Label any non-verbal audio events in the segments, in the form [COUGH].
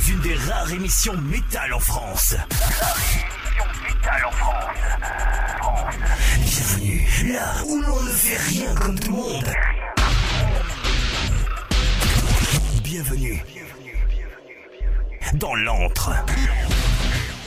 Bienvenue une des rares émissions métal en France. métal en France. Bienvenue là où l'on ne fait rien comme tout le monde. Bienvenue dans l'antre.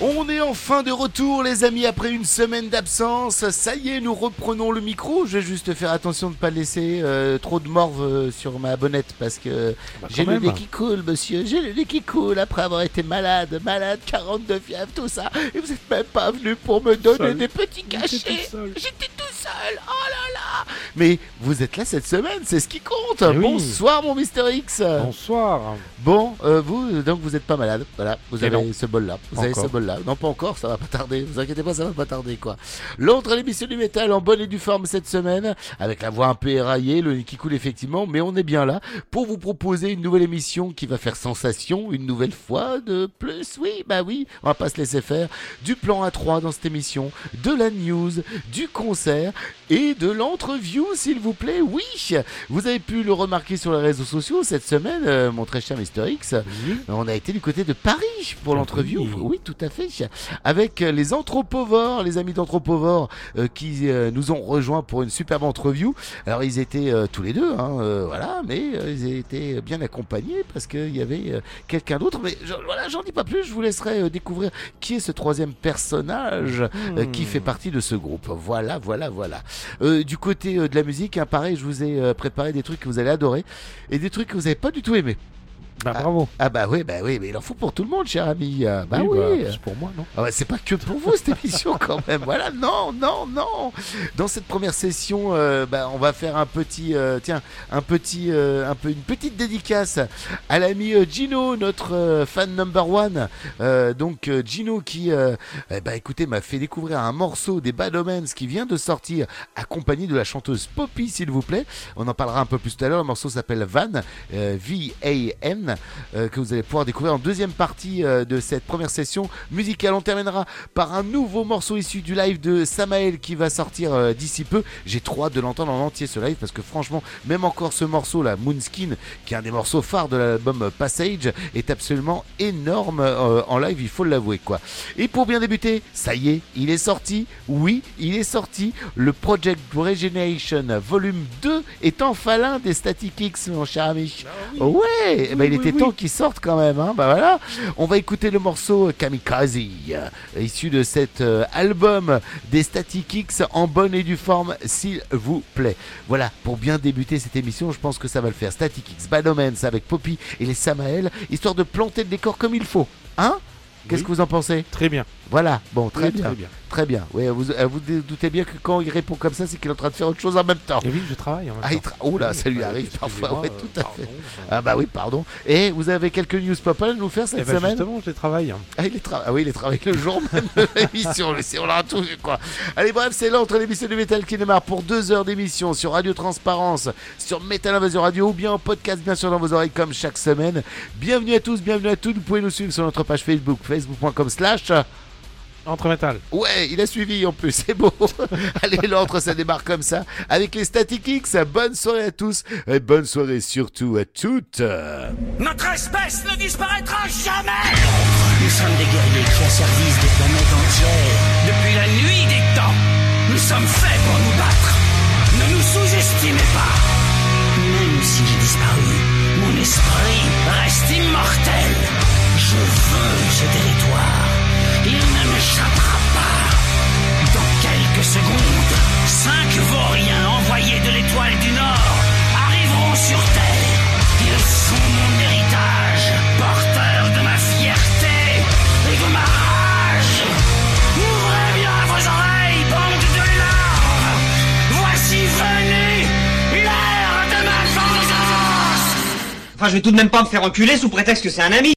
On est enfin de retour les amis après une semaine d'absence. Ça y est, nous reprenons le micro. Je vais juste faire attention de ne pas laisser euh, trop de morve euh, sur ma bonnette parce que j'ai le nez qui coule monsieur. J'ai le nez qui coule après avoir été malade, malade, 42 fièvre, tout ça. Et vous êtes même pas venu pour me donner Seul. des petits cachets. tout seul. J'étais tout seul. Oh là là. Mais vous êtes là cette semaine, c'est ce qui compte. Eh oui. Bonsoir mon Mister X. Bonsoir. Bon, euh, vous, donc vous n'êtes pas malade. Voilà, vous Et avez ce bol-là. Vous avez ce bol-là. Non, pas encore, ça va pas tarder. Vous inquiétez pas, ça va pas tarder, quoi. L'autre l'émission du métal en bonne et due forme cette semaine, avec la voix un peu éraillée, le nez qui coule effectivement, mais on est bien là pour vous proposer une nouvelle émission qui va faire sensation une nouvelle fois de plus. Oui, bah oui, on va pas se laisser faire. Du plan A3 dans cette émission, de la news, du concert et de l'entreview, s'il vous plaît. Oui, vous avez pu le remarquer sur les réseaux sociaux cette semaine, euh, mon très cher Mister X. On a été du côté de Paris pour Ah l'entrevue. oui. Oui, tout à fait. Avec euh, les anthropovores, les amis d'anthropovores euh, qui euh, nous ont rejoints pour une superbe interview. Alors ils étaient tous les deux, hein, voilà, mais ils étaient bien accompagnés parce qu'il y avait quelqu'un d'autre. Mais je- voilà, j'en dis pas plus. Je vous laisserai découvrir qui est ce troisième personnage qui fait partie de ce groupe. Voilà, voilà, voilà. Euh, du côté euh, de la musique, hein, pareil, je vous ai euh, préparé des trucs que vous allez adorer et des trucs que vous n'avez pas du tout aimé. Bah bravo. Ah bah oui, bah oui, mais il en faut pour tout le monde, cher ami. Ah Bah oui. bah, c'est pour moi, non Ah ouais, c'est pas que pour vous cette émission quand même. [LAUGHS] Voilà, non, non, non. Dans cette première session, euh, bah, on va faire un petit, euh, tiens, un petit, euh, un peu une petite dédicace à l'ami Gino, notre fan number one. Donc Gino qui, eh bah écoutez, m'a fait découvrir un morceau des Bad Omens qui vient de sortir, accompagné de la chanteuse Poppy, s'il vous plaît. On en parlera un peu plus tout à l'heure. Le morceau s'appelle Van, euh, Euh, que vous allez pouvoir découvrir en deuxième partie euh, de cette première session musicale. On terminera par un nouveau morceau issu du live de Samael qui va sortir euh, d'ici peu. J'ai trop hâte de l'entendre en entier ce live parce que franchement, même encore ce morceau là, Moonskin, qui est un des morceaux phares de l'album Passage, est absolument énorme en live, il faut l'avouer quoi. Et pour bien débuter, ça y est, il est sorti. Oui, il est sorti. Le Project Regeneration Volume 2 est enfin l'un des Static X, mon cher ami. Ouais, eh ben, il était temps qu'il sorte quand même. Hein. Bah voilà. On va écouter le morceau Kamikaze, euh, issu de cet euh, album des Static X en bonne et due forme, s'il vous plaît. Voilà, pour bien débuter cette émission, je pense que ça va le faire. Static X, Bad Omens avec Poppy et les Samael, histoire de planter le décor comme il faut. Hein Qu'est-ce Oui. que vous en pensez? Très bien. Voilà, bon, très Oui, bien. Très bien. Très bien. Oui, vous, euh, vous doutez bien que quand il répond comme ça, c'est qu'il est en train de faire autre chose en même temps. Et oui, je travaille en même Ah, temps. il tra- oh là, Oui, ça lui arrive parfois, euh, tout à pardon, fait. enfin. Ah bah oui, pardon. Et vous avez quelques news pop à nous faire cette Eh ben, semaine justement, je les travaille. ah, il est tra- ah oui, il est travaillé le jour même de [LAUGHS] l'émission. On l'a tout vu, quoi. Allez, bref, c'est l'entre l'émission du métal qui démarre pour deux heures d'émission sur Radio Transparence, sur Metal Invasion Radio ou bien en podcast, bien sûr, dans vos oreilles comme chaque semaine. Bienvenue à tous, bienvenue à toutes. Vous pouvez nous suivre sur notre page Facebook, facebook.com slash. Entre métal. Ouais, il a suivi en plus, c'est beau. [LAUGHS] Allez, l'entre, ça démarre comme ça. Avec les Static X, bonne soirée à tous. Et bonne soirée surtout à toutes. Notre espèce ne disparaîtra jamais Nous sommes des guerriers qui asservissent des planètes entières. Depuis la nuit des temps, nous sommes faits pour nous battre. Ne nous sous-estimez pas. Même si j'ai disparu, mon esprit reste immortel. Je veux ce territoire. M'échappera pas. Dans quelques secondes, cinq vauriens envoyés de l'étoile du Nord arriveront sur Terre. Ils sont mon héritage, porteurs de ma fierté et de ma rage. Ouvrez bien vos oreilles, bande de larves. Voici venue l'heure de ma vengeance. Enfin, je vais tout de même pas me faire enculer sous prétexte que c'est un ami.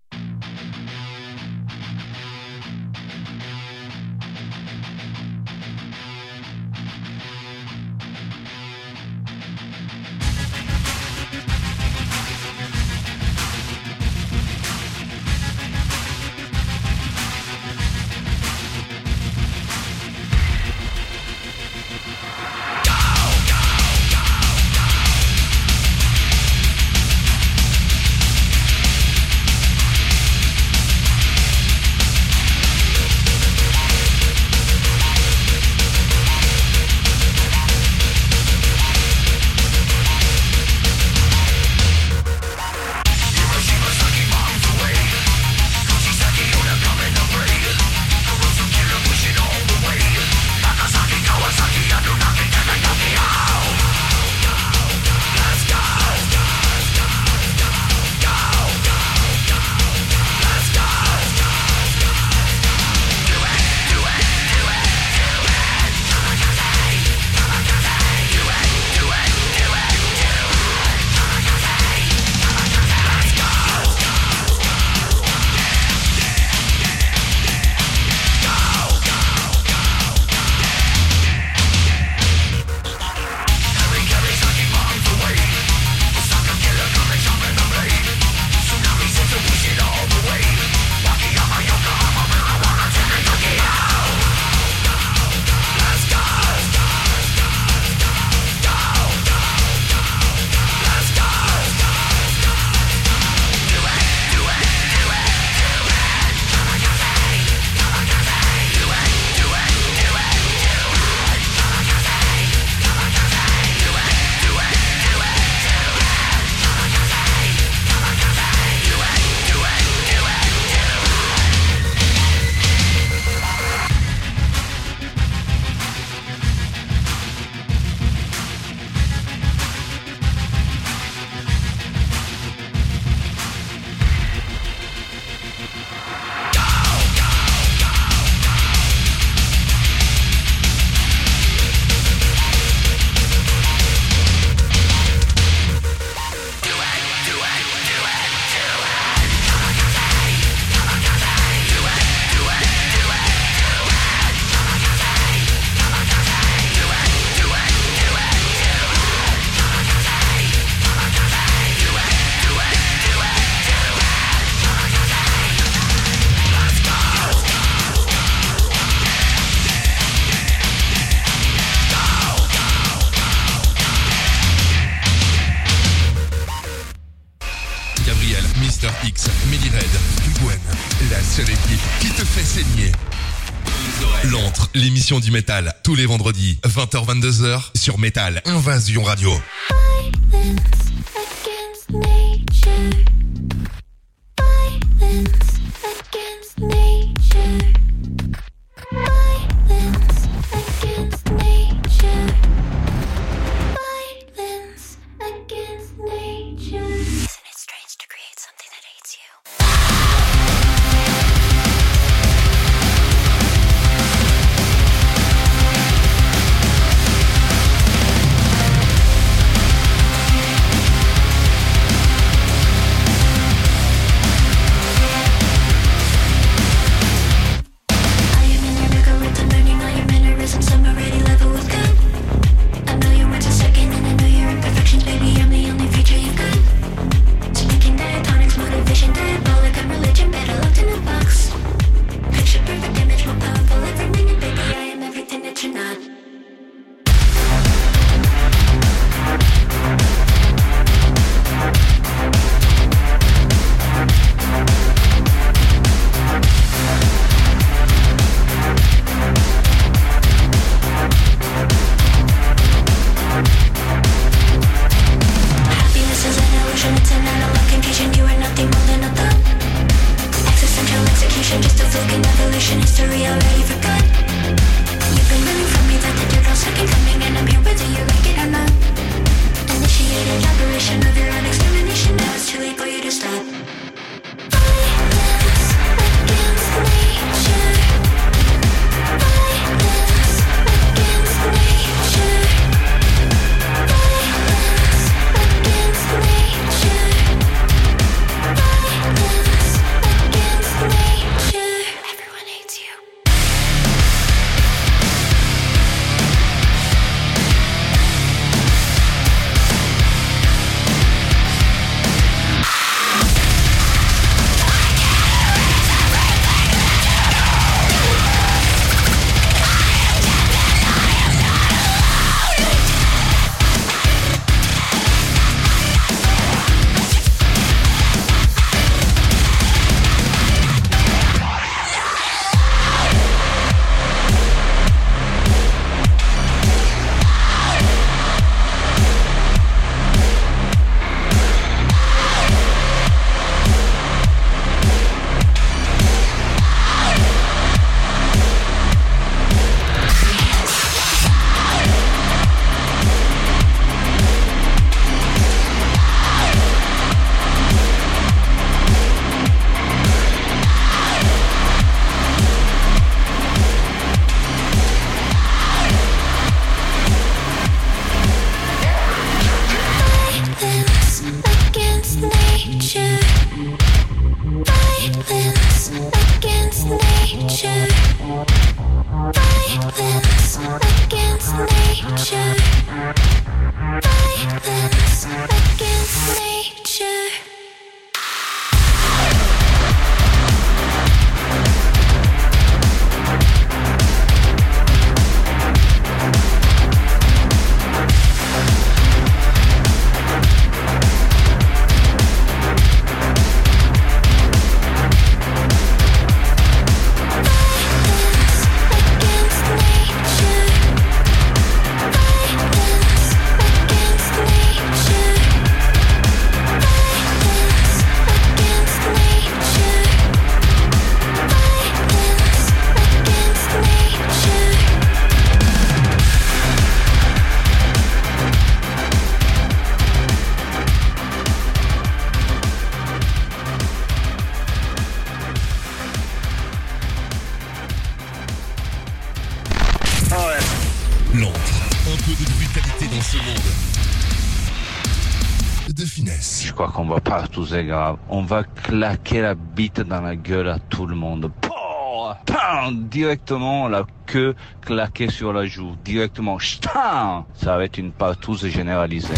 du métal, tous les vendredis, 20h-22h, sur Métal Invasion Radio. Violence against nature. grave. On va claquer la bite dans la gueule à tout le monde. Directement la queue claquée sur la joue. Directement. Ça va être une partouze généralisée.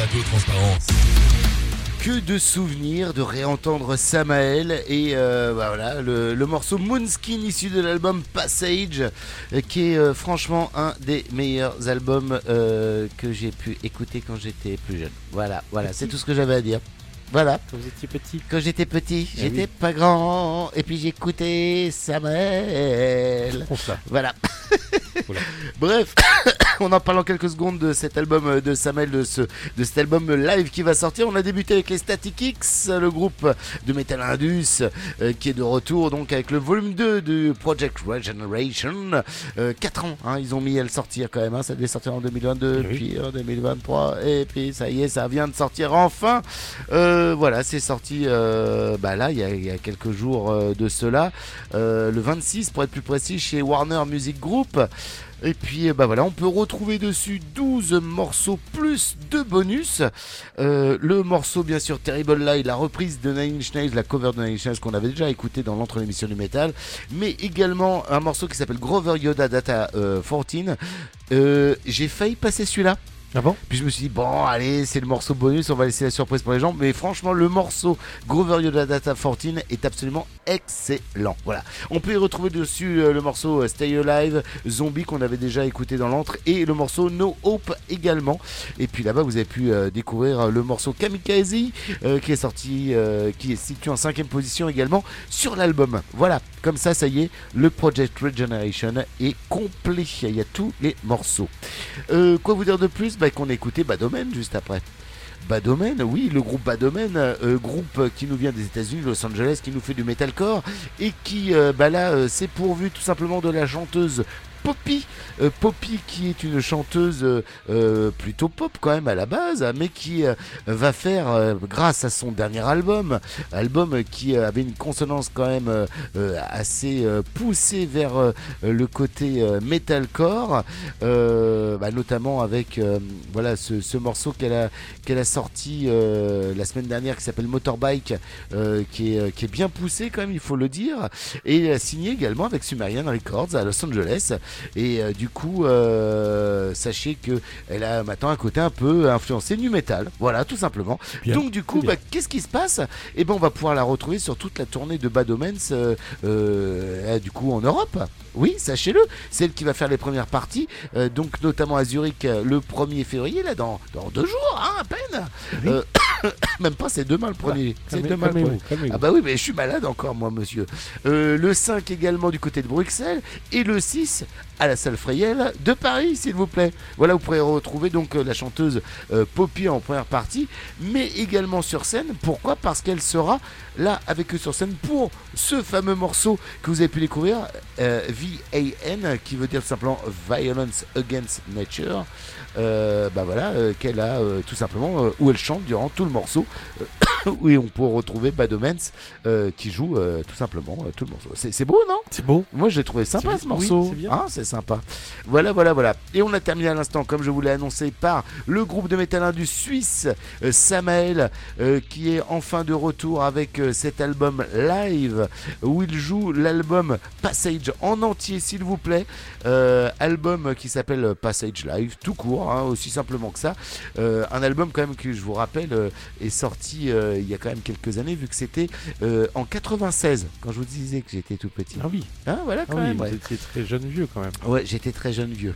Radio Transparence. Que de souvenirs de réentendre Samael et euh, bah voilà le, le morceau Moonskin issu de l'album Passage euh, qui est euh, franchement un des meilleurs albums euh, que j'ai pu écouter quand j'étais plus jeune. Voilà, voilà, c'est tout ce que j'avais à dire. Voilà, Quand vous étiez petit. quand j'étais petit, Eh j'étais oui. pas grand et puis j'écoutais Samael. Pour ça. Voilà. Voilà. Bref, on en parle en quelques secondes de cet album euh, de Samuel, de, ce, de cet album live qui va sortir. On a débuté avec les Static X, le groupe de Metal Indus euh, qui est de retour donc avec le volume 2 du Project Regeneration. 4 ans, hein, ils ont mis à le sortir quand même. hein. ça devait sortir en 2022, Oui. puis en 2023, et puis ça y est, ça vient de sortir enfin. Euh, voilà, c'est sorti euh, bah là, il y, a, il y a quelques jours euh, de cela, euh, le 26 pour être plus précis, chez Warner Music Group. Et puis euh, bah voilà, on peut retrouver dessus 12 morceaux plus deux bonus. Euh, le morceau bien sûr Terrible Lie, la reprise de Nine Inch Nails, la cover de Nine Inch Nails qu'on avait déjà écouté dans l'entre l'émission du métal, mais également un morceau qui s'appelle Grover Yoda Data euh, 14. Euh, J'ai failli passer celui-là. Ah bon? Puis je me suis dit, bon, allez, c'est le morceau bonus, on va laisser la surprise pour les gens. Mais franchement, le morceau Grover Yoda Data 14 est absolument excellent. Voilà. On peut y retrouver dessus euh, le morceau euh, Stay Alive, Zombie qu'on avait déjà écouté dans l'antre, et le morceau No Hope également. Et puis là-bas, vous avez pu euh, découvrir le morceau Kamikaze qui est sorti, qui est situé en cinquième position également sur l'album. Voilà. Comme ça, ça y est, le Project Regeneration est complet. Il y a tous les morceaux. Quoi vous dire de plus? Bah, Qu'on a écouté Badomen juste après. Badomen, oui, le groupe Badomen, euh, groupe qui nous vient des États-Unis, Los Angeles, qui nous fait du metalcore et qui, euh, bah là, euh, s'est pourvu tout simplement de la chanteuse Poppy. Euh, Poppy, qui est une chanteuse euh, euh, plutôt pop quand même à la base, mais qui va faire, grâce à son dernier album, album qui avait une consonance quand même assez poussée vers le côté metalcore, bah, notamment avec ce, ce morceau qu'elle a sorti la semaine dernière qui s'appelle Motorbike, qui, est, qui est bien poussé quand même, il faut le dire, et elle a signé également avec Sumerian Records à Los Angeles. Et euh, du coup, euh, sachez que elle a maintenant un côté un peu influencé nu metal, voilà, tout simplement. Bien. Donc du coup, bah, qu'est-ce qui se passe? Eh ben, on va pouvoir la retrouver sur toute la tournée de Bad Omens, euh, euh, du coup en Europe. Oui, sachez-le, c'est elle qui va faire les premières parties, euh, donc notamment à Zurich euh, le 1er février, là, dans, dans deux jours, hein, à peine. Oui. Euh, [COUGHS] même pas, c'est demain le premier. c'est Calmez- demain le premier. Ah bah oui, mais je suis malade encore, moi, monsieur. Le 5 également du côté de Bruxelles. Et le 6 à la salle Frayel de Paris, s'il vous plaît. Voilà, vous pourrez retrouver donc euh, la chanteuse euh, Poppy en première partie, mais également sur scène. Pourquoi? Parce qu'elle sera là avec eux sur scène pour ce fameux morceau que vous avez pu découvrir, euh, VAN, qui veut dire simplement Violence Against Nature. Euh, bah voilà, euh, qu'elle a euh, tout simplement, où elle chante durant tout le morceau. [COUGHS] Oui, on peut retrouver Bad Omens euh, qui joue tout simplement tout le morceau. C'est beau, non? C'est beau. Moi, j'ai trouvé sympa ce. Oui, morceau. c'est. Hein, c'est sympa. Voilà, voilà, voilà. Et on a terminé à l'instant, comme je vous l'ai annoncé, par le groupe de métal du Suisse, Samael, qui est enfin de retour avec cet album live où il joue l'album Passage en entier, s'il vous plaît. Euh, album qui s'appelle Passage Live, tout court, hein, aussi simplement que ça. Euh, un album quand même que je vous rappelle euh, est sorti euh, il y a quand même quelques années, vu que c'était en 96, quand je vous disais que j'étais tout petit. Ah oui. Hein, voilà Ah quand oui, même. vous ouais. étiez très jeune vieux quand même. Ouais, j'étais très jeune vieux.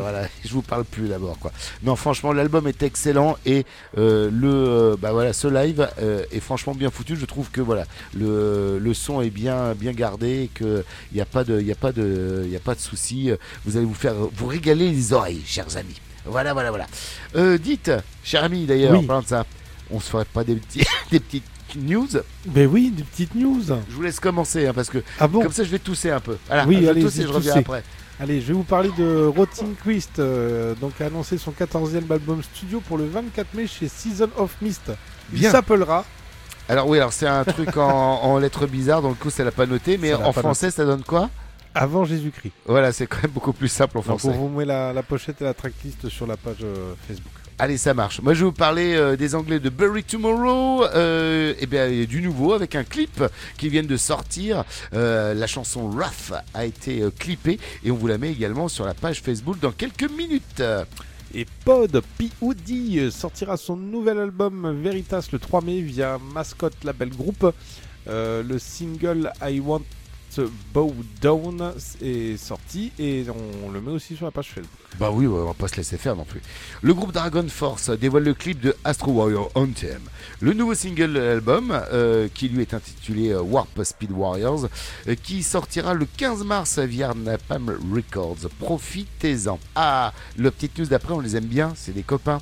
Voilà, je vous parle plus d'abord quoi. Non, franchement, l'album est excellent et le bah voilà, ce live est franchement bien foutu. Je trouve que voilà, le, le son est bien bien gardé et que il y a pas de il y a pas de il y a pas de souci. Vous allez vous faire vous régaler les oreilles, chers amis. Voilà, voilà, voilà. Euh, dites, cher ami d'ailleurs, Oui. parlant de ça, on se ferait pas des petits [LAUGHS] des petites news. Ben oui, des petites news. Je vous laisse commencer hein, parce que Ah bon comme ça je vais tousser un peu. Voilà, Oui, je allez, je reviens après. Allez, je vais vous parler de Rottingquist, euh, donc a annoncé son 14e album studio pour le 24 mai chez Season of Mist. Il Bien. s'appellera Alors oui, alors c'est un truc en, [LAUGHS] en lettres bizarres, donc du coup ça l'a pas noté, mais Ça en français ça donne quoi? Avant Jésus-Christ. Voilà, c'est quand même beaucoup plus simple en Donc on français. vous met la, la pochette et la tracklist sur la page euh, Facebook. Allez, ça marche. Moi, je vais vous parler euh, des Anglais de Bury Tomorrow. Euh, et bien, y a du nouveau avec un clip qui vient de sortir. Euh, la chanson Rough a été clippée et on vous la met également sur la page Facebook dans quelques minutes. Et Pod P.O.D. sortira son nouvel album Veritas le 3 mai via Mascot Label Group. Le single I Want to Bow Down est sorti et on le met aussi sur la page Facebook. Bah oui, on va pas se laisser faire non plus. Le groupe Dragon Force dévoile le clip de Astro Warrior Anthem, le nouveau single de l'album euh, qui lui est intitulé euh, Warp Speed Warriors, euh, qui sortira le 15 mars via Napalm Records. Profitez-en. Ah, le petite news d'après, on les aime bien, c'est des copains.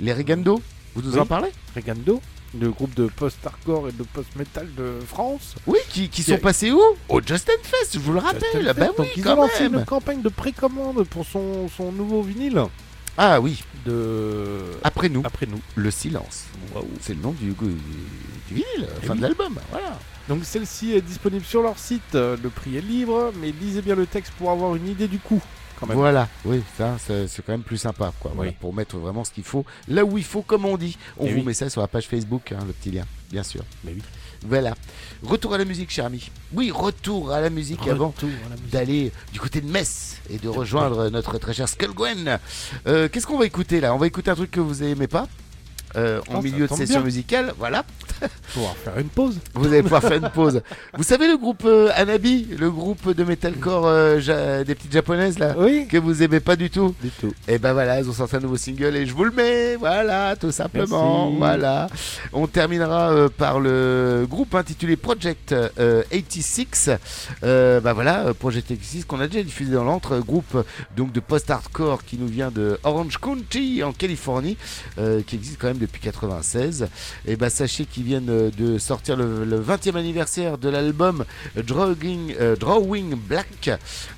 Les Regando, vous nous Oui. en parlez? Regando, le groupe de post-hardcore et de post-metal de France. Oui, qui, qui sont passés où? Au Justin Fest, je vous le rappelle. Justin Bah Fest. oui, Donc ils quand ont lancé une campagne de précommande pour son, son nouveau vinyle Ah oui, de après nous, après nous. le silence. C'est le nom du, du, du vinyle, Eh fin oui. de l'album. Voilà. Donc celle-ci est disponible sur leur site. Euh, Le prix est libre, mais lisez bien le texte pour avoir une idée du coût. Quand même. Voilà, oui, ça, c'est quand même plus sympa, quoi. Voilà, Oui. pour mettre vraiment ce qu'il faut là où il faut, comme on dit. On Eh vous oui. met ça sur la page Facebook, hein, le petit lien, bien sûr. Mais oui. Voilà. Retour à la musique, cher ami. Oui, retour à la musique avant Retour musique. d'aller du côté de Metz et de rejoindre notre très cher Skullgwen. Euh, Qu'est-ce qu'on va écouter là? On va écouter un truc que vous aimez pas? Euh, en ça milieu de session bien. musicale, voilà. [LAUGHS] Pouvoir faire une pause. [LAUGHS] Vous allez pouvoir faire une pause. Vous savez le groupe euh, Anabi, le groupe de metalcore euh, ja- des petites japonaises là, Oui. que vous aimez pas du tout Du tout. Et ben voilà, ils ont sorti un nouveau single et je vous le mets, voilà, tout simplement, Merci. voilà. On terminera par le groupe intitulé Project euh, 86. Euh, bah voilà, Project 86 qu'on a déjà diffusé dans l'entre, euh, groupe donc de post-hardcore qui nous vient de Orange County en Californie, qui existe quand même depuis 96. Et bah sachez qu'ils viennent euh, de sortir le, le 20e anniversaire de l'album Drawing, euh, Drawing Black.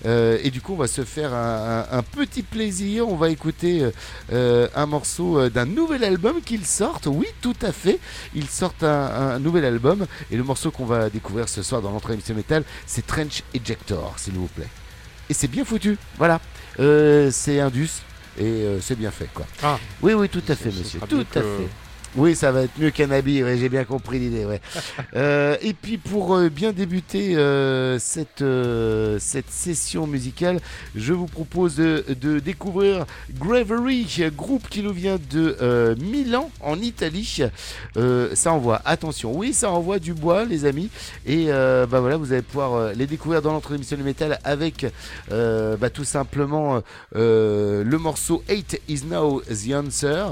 Euh, et du coup, on va se faire un, petit plaisir. On va écouter un morceau d'un nouvel album qu'ils sortent. Oui, tout à fait. Ils sortent un, nouvel album. Et le morceau qu'on va découvrir ce soir dans l'entrée émission métal, c'est Trench Ejector, s'il vous plaît. Et c'est bien foutu. Voilà. C'est Indus. Et euh, c'est bien fait, quoi. Ah. Oui, oui, tout à fait, monsieur. Tout à fait. Oui, ça va être mieux qu'un habit, ouais, j'ai bien compris l'idée. Ouais. [LAUGHS] Euh, et puis pour euh, bien débuter euh, cette, cette session musicale, je vous propose de, de découvrir Gravery, groupe qui nous vient de Milan en Italie. Ça envoie, attention, oui, ça envoie du bois, les amis. Et bah voilà, vous allez pouvoir les découvrir dans notre émission du métal avec bah, tout simplement le morceau 8 is now the answer.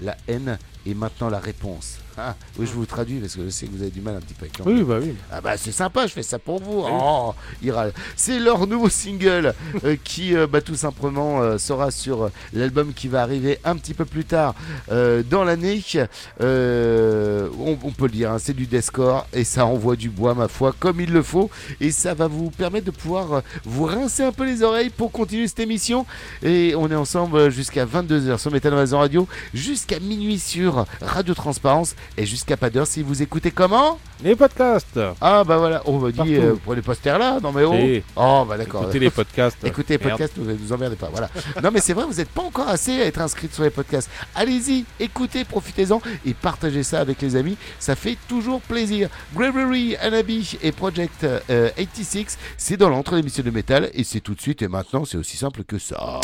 La haine est maintenant la réponse. Ah, oui, je vous traduis parce que je sais que vous avez du mal un petit peu avec l'anglais. Oui, bah oui. Ah bah c'est sympa, je fais ça pour vous. Oh, il râle. C'est leur nouveau single euh, qui euh, bah, tout simplement euh, sera sur l'album qui va arriver un petit peu plus tard dans l'année. On, on peut le dire, hein, c'est du deathcore et ça envoie du bois ma foi comme il le faut et ça va vous permettre de pouvoir vous rincer un peu les oreilles pour continuer cette émission et on est ensemble jusqu'à 22h sur Metal Invasion Radio, jusqu'à minuit sur Radio Transparence et jusqu'à pas d'heure si vous écoutez comment Les podcasts. ah bah voilà, on m'a dit euh, pas ce terre là, non mais oh. Si. Oh bah d'accord. Écoutez les podcasts. [LAUGHS] Écoutez les Merde. podcasts, ne vous emmerdez pas. Voilà. non mais c'est vrai, vous n'êtes pas encore assez à être inscrit sur les podcasts. Allez-y, écoutez, profitez-en et partagez ça avec les amis. Ça fait toujours plaisir. Gravery, Anabi et Project euh, 86, c'est dans l'entre l'émission de métal et c'est tout de suite et maintenant c'est aussi simple que ça.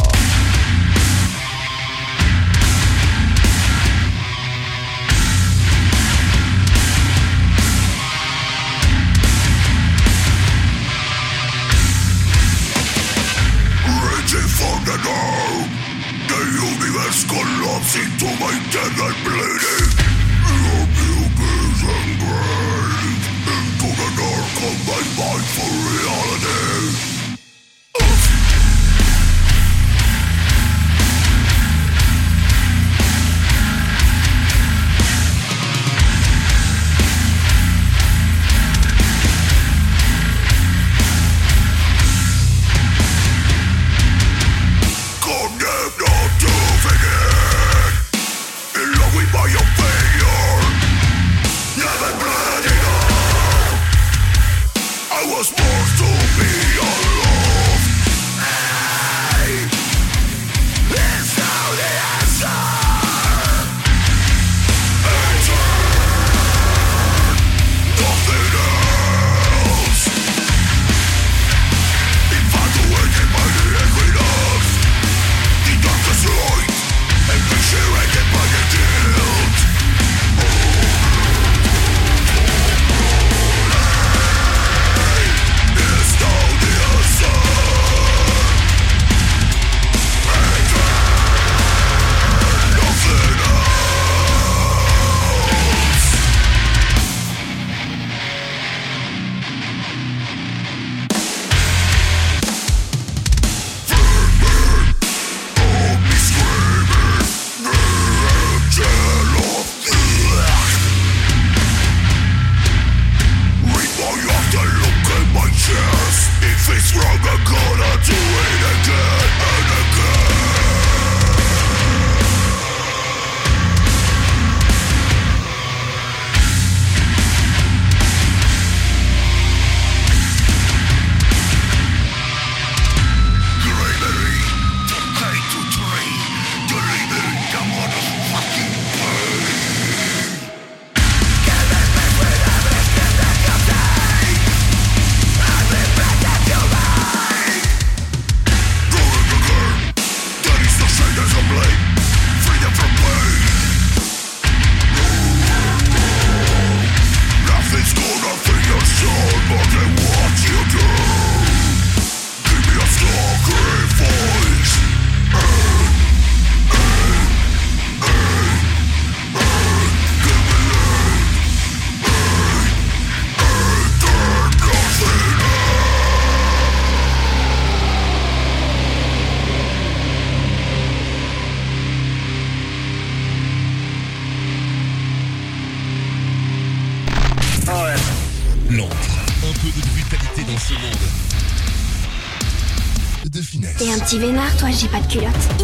j'ai pas de culotte.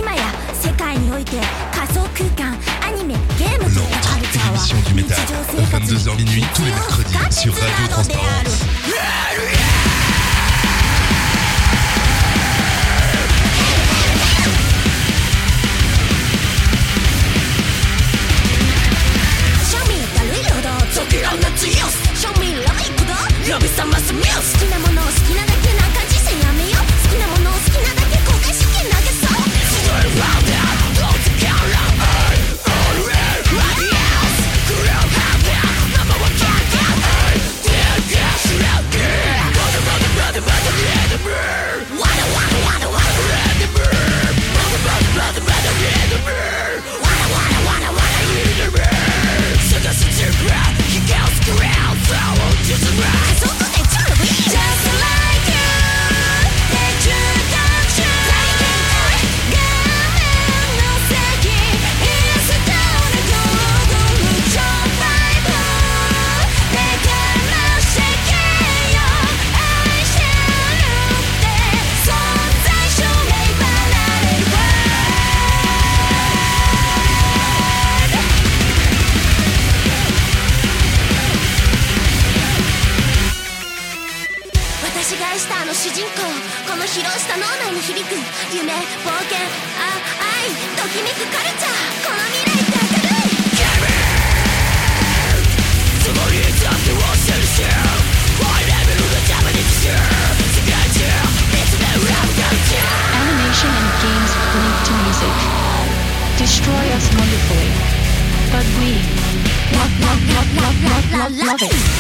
I love it.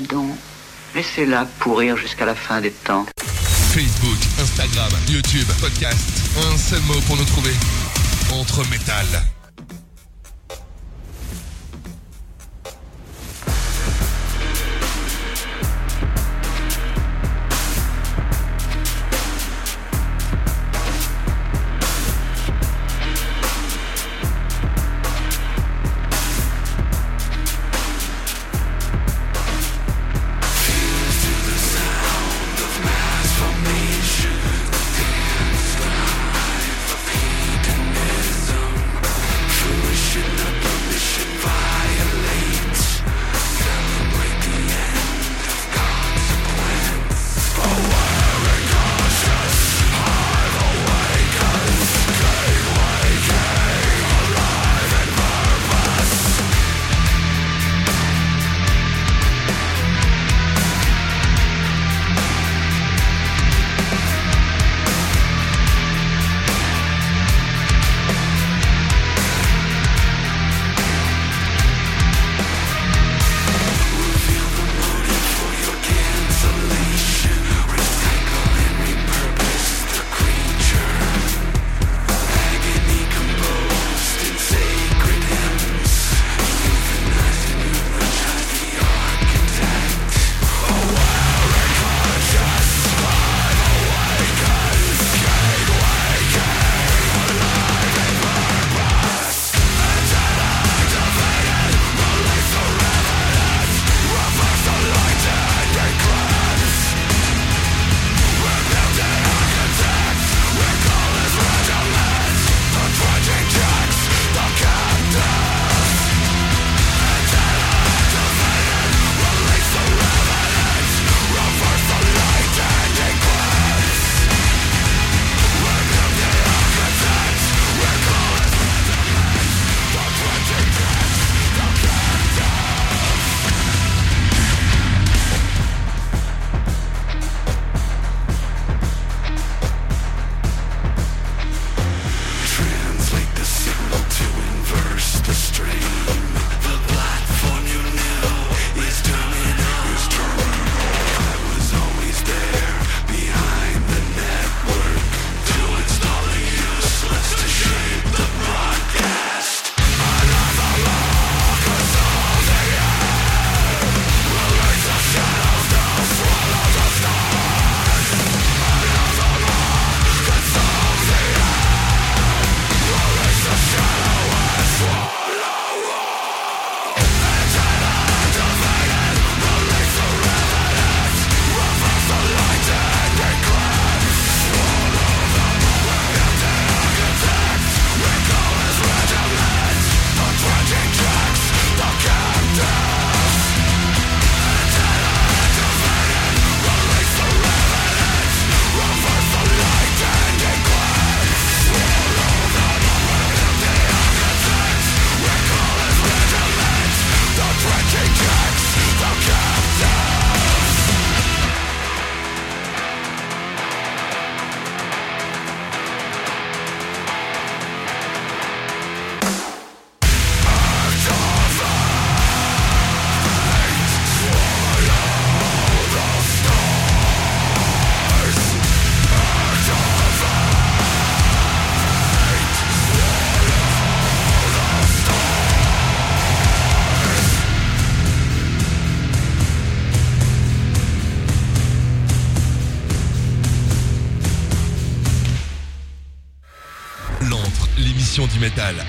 donc. Laissez-la pourrir jusqu'à la fin des temps. Facebook, Instagram, YouTube, podcast. Un seul mot pour nous trouver. Entre métal.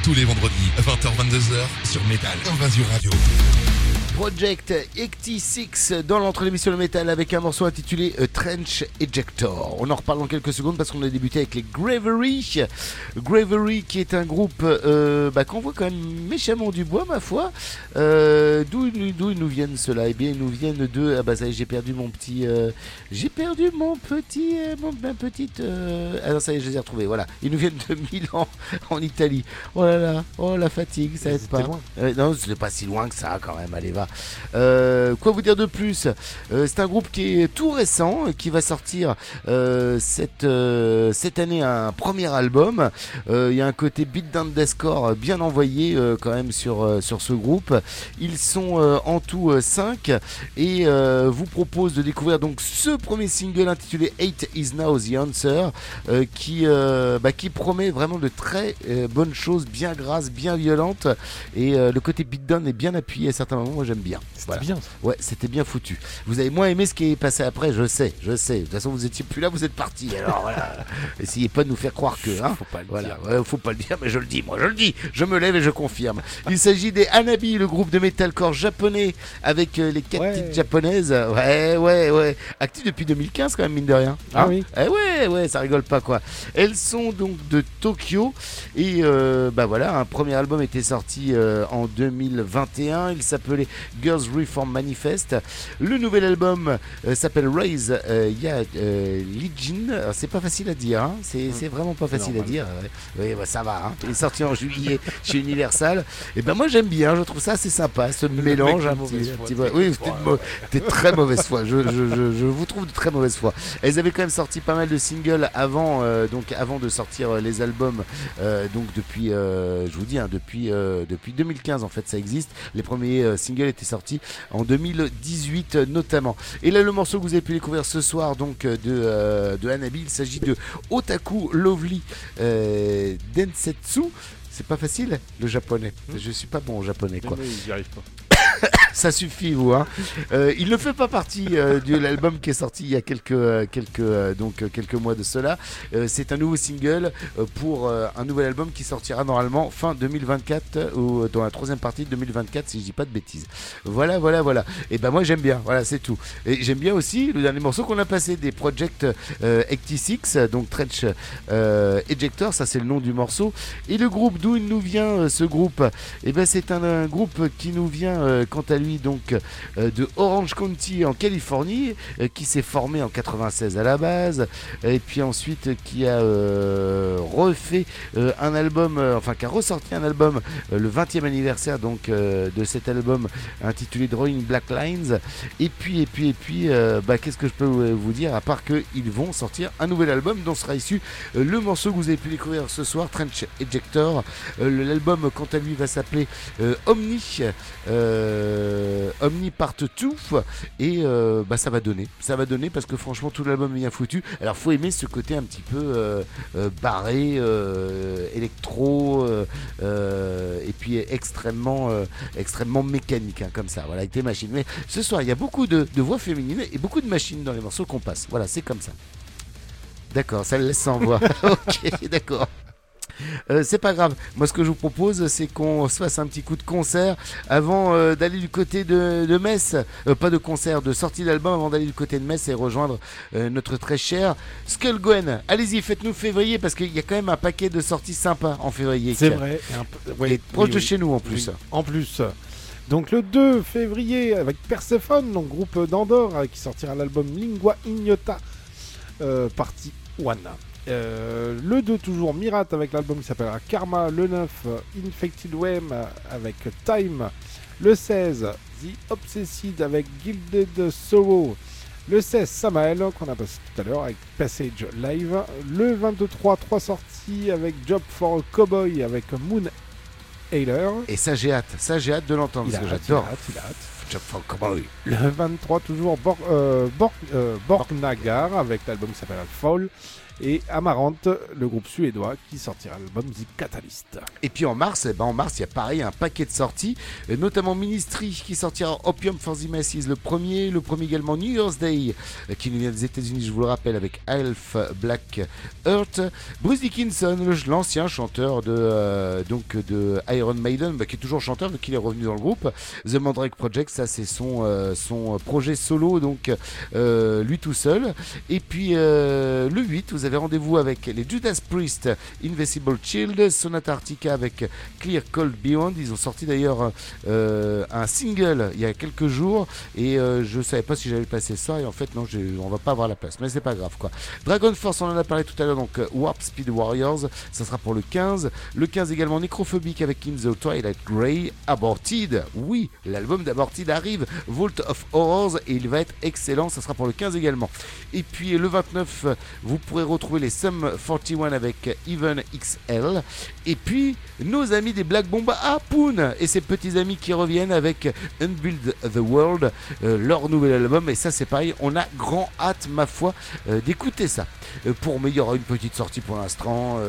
Tous les vendredis, 20h-22h, sur Métal Invasion Radio. Project 86 dans l'entre l'émission Le Métal avec un morceau intitulé euh, Trench Ejector. On en reparle dans quelques secondes parce qu'on a débuté avec les Gravery. Gravery qui est un groupe euh, bah, qu'on voit quand même méchamment du bois ma foi. Euh, D'où ils- nous viennent ceux-là? Eh bien ils nous viennent de... Ah bah ça y est j'ai perdu mon petit... euh, j'ai perdu mon petit... mon, ma petite... Ah non ça y est je les ai retrouvés voilà. Ils nous viennent de [LAUGHS] Milan en Italie. Oh là là, oh la fatigue, ça aide pas. loin. Non, c'est pas si loin que ça quand même, allez va. Euh, quoi vous dire de plus Euh, C'est un groupe qui est tout récent, qui va sortir euh, cette, cette année un premier album. Il y a un côté beatdown deathcore bien envoyé quand même sur, sur ce groupe. Ils sont en tout 5 et vous propose de découvrir donc ce premier single intitulé Hate is Now the Answer qui, bah, qui promet vraiment de très bonnes choses, bien grasses, bien violentes et le côté beatdown est bien appuyé à certains moments, moi j'aime bien. C'était Voilà. bien. Ouais, c'était bien foutu. Vous avez moins aimé ce qui est passé après, je sais, je sais. De toute façon, vous étiez plus là, vous êtes parti. Alors [LAUGHS] voilà, essayez pas de nous faire croire que. Hein Faut pas le voilà, dire. ouais, faut pas le dire, mais je le dis, moi je le dis. Je me lève et je confirme. Il s'agit des Hanabi, le groupe de metalcore japonais avec euh, les quatre Ouais. petites japonaises. Ouais, ouais, ouais. Actif depuis 2015 quand même, mine de rien. Ah Hein oui. Eh ouais, ouais, ça rigole pas quoi. Elles sont donc de Tokyo et euh, bah voilà, un premier album était sorti euh, en 2021. Il s'appelait Girls Reform Manifest. Le nouvel album euh, s'appelle Rise euh, Ya euh, Legion. Alors, C'est pas facile à dire, hein. c'est c'est vraiment pas facile à dire. Ouais. Oui, bah, ça va. hein. Il est sorti en juillet chez Universal. Et ben moi j'aime bien, je trouve ça assez sympa, ce mélange petit, foi, Oui, c'était de très mauvaise foi. Je, je- je- je vous trouve de très mauvaise foi. Elles avaient quand même sorti pas mal de singles avant, euh, donc avant de sortir les albums. euh, donc depuis, euh, je vous dis, hein, depuis depuis 2015 en fait, ça existe. Les premiers singles étaient sortis en 2018 euh, notamment. Et là, le morceau que vous avez pu découvrir ce soir, donc euh, de euh, de Hanabi, il s'agit de Otaku Lovely euh, Densetsu. C'est pas facile le japonais. Je suis pas bon au japonais quoi. Mais J'y arrive pas. [LAUGHS] Ça suffit, vous. Hein. Euh, il ne fait pas partie euh, de l'album qui est sorti il y a quelques, euh, quelques, donc, quelques mois de cela. C'est un nouveau single pour un nouvel album qui sortira normalement fin 2024 euh, ou dans la troisième partie de 2024, si je dis pas de bêtises. Voilà, voilà, voilà. Et ben moi j'aime bien. Voilà, c'est tout. Et j'aime bien aussi le dernier morceau qu'on a passé des Project 86, donc Trench Ejector, ça c'est le nom du morceau. Et le groupe d'où il nous vient, ce groupe? Et ben c'est un, groupe qui nous vient quant à lui donc euh, de Orange County en Californie, euh, qui s'est formé en 96 à la base, et puis ensuite euh, qui a euh, refait euh, un album, euh, enfin qui a ressorti un album euh, le 20e anniversaire donc euh, de cet album intitulé Drawing Black Lines. Et puis et puis et puis euh, bah, qu'est-ce que je peux vous dire à part qu'ils vont sortir un nouvel album dont sera issu euh, le morceau que vous avez pu découvrir ce soir, Trench Ejector. Euh, L'album quant à lui va s'appeler euh, Omni, euh, Omni Part 2 et euh, bah, ça va donner, ça va donner parce que franchement tout l'album est bien foutu. Alors faut aimer ce côté un petit peu euh, euh, barré, euh, électro euh, euh, et puis extrêmement, euh, extrêmement mécanique hein, comme ça, voilà avec des machines. Mais ce soir il y a beaucoup de, de voix féminines et beaucoup de machines dans les morceaux qu'on passe. Voilà c'est comme ça. D'accord, ça le laisse sans voix. [LAUGHS] ok, d'accord. Euh, c'est pas grave. Moi, ce que je vous propose, c'est qu'on se fasse un petit coup de concert avant euh, d'aller du côté de, de Metz. Euh, pas de concert, de sortie d'album avant d'aller du côté de Metz et rejoindre notre très cher Skull Gwen. Allez-y, faites-nous février parce qu'il y a quand même un paquet de sorties sympas en février. C'est vrai. un Et proche oui, de oui. chez nous en plus. Oui, en plus. Donc le 2 février avec Persephone, donc groupe d'Andorre, qui sortira l'album Lingua Ignota, partie 1. Euh, le 2 toujours Mirat avec l'album qui s'appellera Karma. Le 9 euh, Infected Wem avec Time. Le 16 The Obsessed avec Gilded Sorrow. Le 16 Samael qu'on a passé tout à l'heure avec Passage Live. Le 23 3 sorties avec Job for a Cowboy avec Moon Ailer. Et ça, j'ai hâte. Ça, j'ai hâte de l'entendre a parce que j'adore. il a hâte, il a hâte. Job for Cowboy. Le 23, toujours euh, euh, Borgnagar avec l'album qui s'appelle Fall. Et Amarante, le groupe suédois qui sortira l'album The Catalyst. Et puis en mars, eh ben en mars, il y a pareil un paquet de sorties, notamment Ministry qui sortira Opium for the Masses le premier, le premier également New Year's Day euh, qui nous vient des États-Unis, je vous le rappelle, avec Elf Black Earth, Bruce Dickinson, l'ancien chanteur de euh, donc de Iron Maiden, bah, qui est toujours chanteur vu qu'il est revenu dans le groupe. The Mandrake Project, ça c'est son euh, son projet solo, donc lui tout seul. Et puis le 8, vous avez rendez-vous avec les Judas Priest, Invisible Child, Sonata Arctica avec Clear Cold Beyond. Ils ont sorti d'ailleurs euh, un single il y a quelques jours et euh, je savais pas si j'allais passer ça et en fait non, on va pas avoir la place, mais c'est pas grave quoi. Dragon Force, on en a parlé tout à l'heure, donc euh, Warp Speed Warriors, ça sera pour le 15. Le 15 également Nécrophobique avec In the Twilight Grey, Aborted. Oui, l'album d'Aborted arrive, Vault of Horrors et il va être excellent, ça sera pour le 15 également. Et puis le 29, euh, vous pourrez retrouver les Sum 41 avec Even XL. Et puis nos amis des Black Bomba à Poon et ses petits amis qui reviennent avec Unbuild the World, euh, leur nouvel album. Et ça c'est pareil, on a grand hâte ma foi euh, d'écouter ça. Euh, pour aura une petite sortie pour l'instant,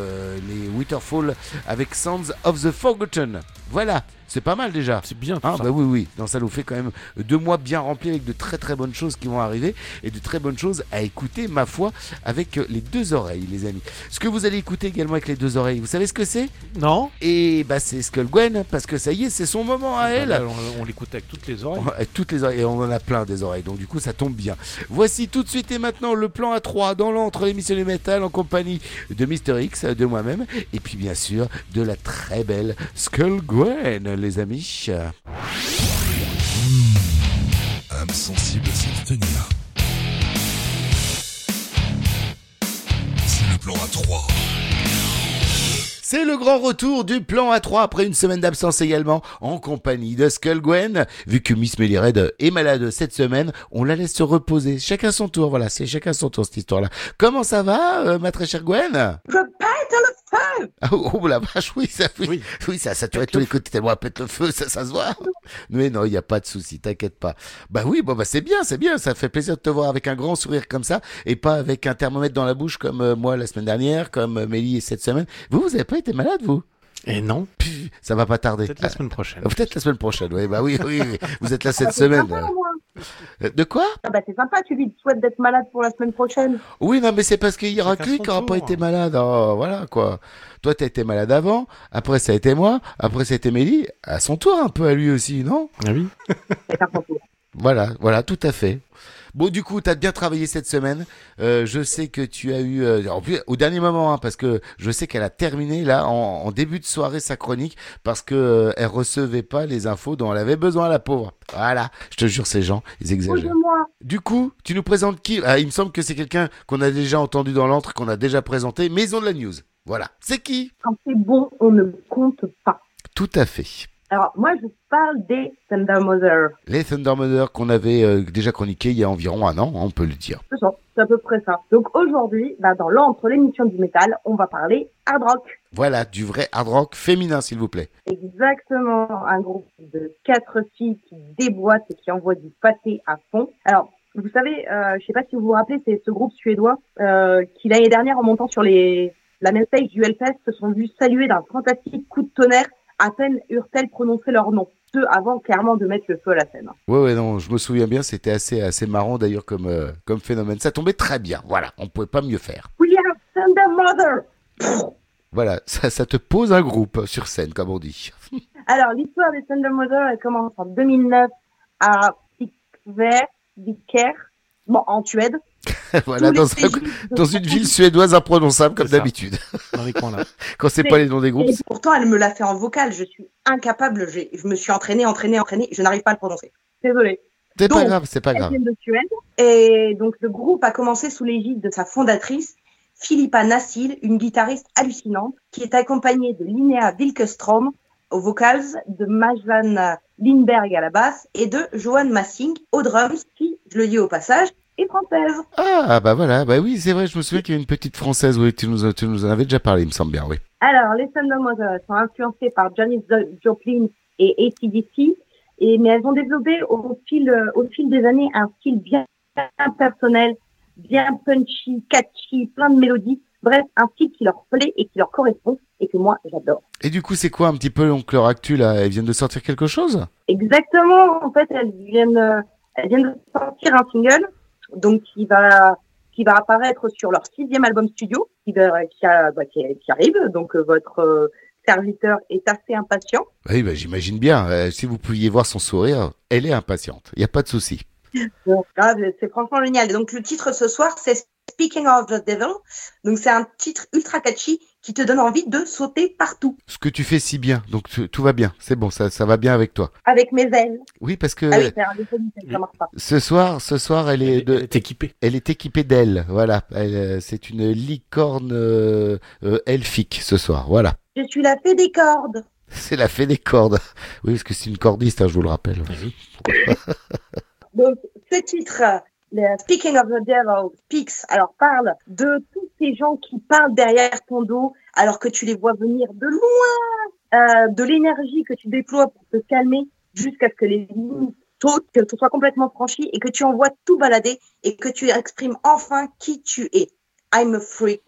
les Winterfall avec Sounds of the Forgotten. Voilà, c'est pas mal déjà. C'est bien tout Ah ça. bah oui oui, non, ça nous fait quand même deux mois bien remplis avec de très très bonnes choses qui vont arriver et de très bonnes choses à écouter ma foi avec euh, les deux oreilles les amis. Ce que vous allez écouter également avec les deux oreilles, vous savez ce que c'est? Non Et bah c'est Skull Gwen parce que ça y est c'est son moment à elle. Bah là, on, on l'écoute avec toutes les oreilles. Toutes les oreilles, et on en a plein des oreilles, donc du coup ça tombe bien. Voici tout de suite et maintenant le plan A3 dans l'entre l'émission du métal en compagnie de Mister X, de moi-même, et puis bien sûr de la très belle Skull Gwen, les amis. âme sensible à s'abstenir. C'est le plan à 3. C'est le grand retour du plan A3 après une semaine d'absence également en compagnie de Skull Gwen. Vu que Miss Melly Red est malade cette semaine, on la laisse se reposer. Chacun son tour, voilà, c'est chacun son tour cette histoire-là. Comment ça va, euh, ma très chère Gwen? Ah, oh, oh, la vache, oui, ça, oui, oui. ça, ça tuerait tous les côtés tellement elle pète le feu, ça, ça se voit. [LAUGHS] Mais non, il n'y a pas de souci, t'inquiète pas. Bah oui, bon, bah c'est bien, c'est bien, ça fait plaisir de te voir avec un grand sourire comme ça et pas avec un thermomètre dans la bouche comme euh, moi la semaine dernière, comme euh, Mélie cette semaine. Vous, vous avez pas été malade, vous? Et non. Ça va pas tarder. Peut-être la semaine prochaine. Euh, Peut-être la semaine prochaine, oui, bah oui, oui, oui. vous êtes là cette Ah, c'est semaine. sympa. Euh, De quoi? Ah bah c'est sympa, tu lui souhaites d'être malade pour la semaine prochaine. Oui, non, mais c'est parce qu'il y aura que lui qui aura pas été malade. Oh, voilà, quoi. Toi, t'as été malade avant, après ça a été moi, après ça a été Mélie. À son tour, un peu à lui aussi, non? Ah oui. Voilà, voilà, tout à fait. Bon, du coup, t'as bien travaillé cette semaine. Euh, je sais que tu as eu, euh, en plus, au dernier moment, hein, parce que je sais qu'elle a terminé là en, en début de soirée sa chronique parce que euh, elle recevait pas les infos dont elle avait besoin, la pauvre. Voilà, je te jure, ces gens, ils exagèrent. Du coup, tu nous présentes qui? Ah, Il me semble que c'est quelqu'un qu'on a déjà entendu dans l'antre, qu'on a déjà présenté, mais ils ont de la news. Voilà. C'est qui? Quand c'est bon, on ne compte pas. Tout à fait. Alors moi je parle des Thunder Mother. Les Thunder Mother qu'on avait euh, déjà chroniqué il y a environ un an, on peut le dire. C'est ça, c'est à peu près ça. Donc aujourd'hui, bah, dans l'entre l'émission du métal, on va parler hard rock. Voilà, du vrai hard rock féminin, s'il vous plaît. Exactement, un groupe de quatre filles qui déboîtent et qui envoient du pâté à fond. Alors, vous savez, euh, je sais pas si vous vous rappelez, c'est ce groupe suédois euh, qui l'année dernière, en montant sur les la main stage du Hellfest, se sont vus saluer d'un fantastique coup de tonnerre. À peine eurent-elles prononcé leur nom, ce avant clairement de mettre le feu à la scène. Ouais, ouais, non, je me souviens bien, c'était assez, assez marrant d'ailleurs comme, euh, comme phénomène. Ça tombait très bien, voilà, on pouvait pas mieux faire. We are Thunder Mother. Voilà, ça, ça te pose un groupe sur scène, comme on dit. [LAUGHS] Alors, l'histoire des Thunder Mother, elle commence en 2009 à Viker, bon, en Suède. [LAUGHS] voilà, dans, un- une ville suédoise imprononçable, comme d'habitude. [LAUGHS] Quand c'est pas les noms des groupes. Et pourtant, elle me l'a fait en vocal. Je suis incapable. Je me suis entraînée, entraînée, entraînée. Je n'arrive pas à le prononcer. Désolée. C'est pas grave, c'est pas grave. vient de Suède. Et donc, le groupe a commencé sous l'égide de sa fondatrice, Philippa Nassil, une guitariste hallucinante, qui est accompagnée de Linnea Wilkestrom aux vocals, de Majan Lindberg à la basse et de Johan Massing aux drums, qui, je le dis au passage, est française. Ah, bah voilà, bah oui, c'est vrai, je me souviens qu'il y a une petite française, oui, tu nous, tu nous en avais déjà parlé, il me semble bien, oui. Alors, les Mother sont influencées par Janis Joplin et ACDC, et, mais elles ont développé au fil, au fil des années un style bien personnel bien punchy, catchy, plein de mélodies. Bref, un style qui leur plaît et qui leur correspond et que moi j'adore. Et du coup, c'est quoi un petit peu donc leur actu là? Elles viennent de sortir quelque chose? Exactement. En fait, elles viennent, elles viennent de sortir un single, donc qui va, qui va apparaître sur leur sixième album studio, qui, va- qui, a- bah, qui, qui arrive. Donc euh, votre euh, serviteur est assez impatient. Oui, bah, j'imagine bien. Euh, si vous pouviez voir son sourire, elle est impatiente. Il n'y a pas de souci. Ah, c'est franchement génial. Donc le titre ce soir, c'est Speaking of the Devil. Donc c'est un titre ultra catchy qui te donne envie de sauter partout Ce que tu fais si bien, donc tu- tout va bien. C'est bon, ça, ça va bien avec toi. avec mes ailes. Oui, parce que Ah oui, c'est un dessin animé, ça marche pas. ce soir, ce soir, elle est, de, est équipée. elle est équipée d'ailes. Voilà, Elle, euh, c'est une licorne euh, euh, elfique ce soir. Voilà, Je suis la fée des cordes. [LAUGHS] c'est la fée des cordes. Oui, parce que c'est une cordiste, hein, je vous le rappelle. [LAUGHS] Donc, ce titre, Speaking of the Devil, speaks, alors parle de tous ces gens qui parlent derrière ton dos alors que tu les vois venir de loin, euh, de l'énergie que tu déploies pour te calmer jusqu'à ce que les limites sautent, que tu sois complètement franchi et que tu envoies tout balader et que tu exprimes enfin qui tu es. I'm a freak.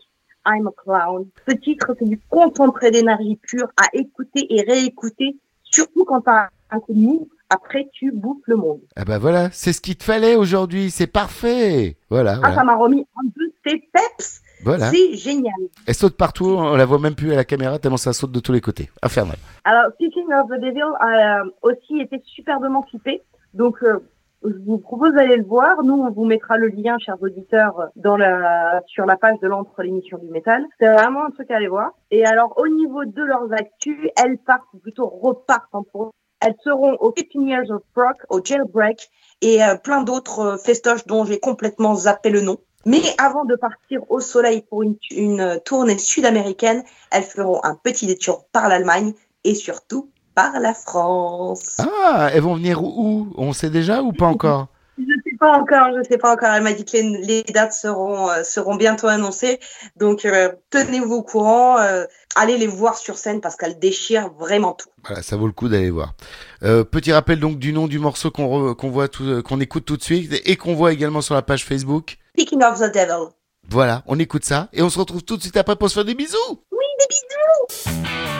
I'm a clown. Ce titre, c'est du concentré d'énergie pure à écouter et réécouter, surtout quand t'as un coup de mou. Après, tu bouffes le monde. Ah bah voilà, c'est ce qu'il te fallait aujourd'hui. C'est parfait. Voilà, Ah, voilà. ça m'a remis un peu tes peps. Voilà. C'est génial. Elle saute partout, on la voit même plus à la caméra tellement ça saute de tous les côtés. Infernal. Alors, Speaking of the Devil a euh, aussi été superbement clippé. Donc, euh, je vous propose d'aller le voir. Nous, on vous mettra le lien, chers auditeurs, dans la, sur la page de l'entre l'émission du métal. C'est vraiment un truc à aller voir. Et alors, au niveau de leurs actus, elles partent, ou plutôt repartent en tournée. Elles seront au 15 Years of Rock, au Jailbreak et euh, plein d'autres euh, festoches dont j'ai complètement zappé le nom. Mais avant de partir au soleil pour une, une euh, tournée sud-américaine, elles feront un petit détour par l'Allemagne et surtout par la France. Ah, elles vont venir où? On sait déjà ou pas encore? Je sais pas encore, je sais pas encore. Elle m'a dit que les, les dates seront euh, seront bientôt annoncées, donc euh, tenez-vous au courant. euh, allez les voir sur scène parce qu'elles déchirent vraiment tout. Voilà, ça vaut le coup d'aller voir. Petit rappel donc du nom du morceau qu'on qu'on voit tout- qu'on écoute tout de suite et qu'on voit également sur la page Facebook. Speaking of the devil. Voilà, on écoute ça et on se retrouve tout de suite après pour se faire des bisous. Oui, des bisous.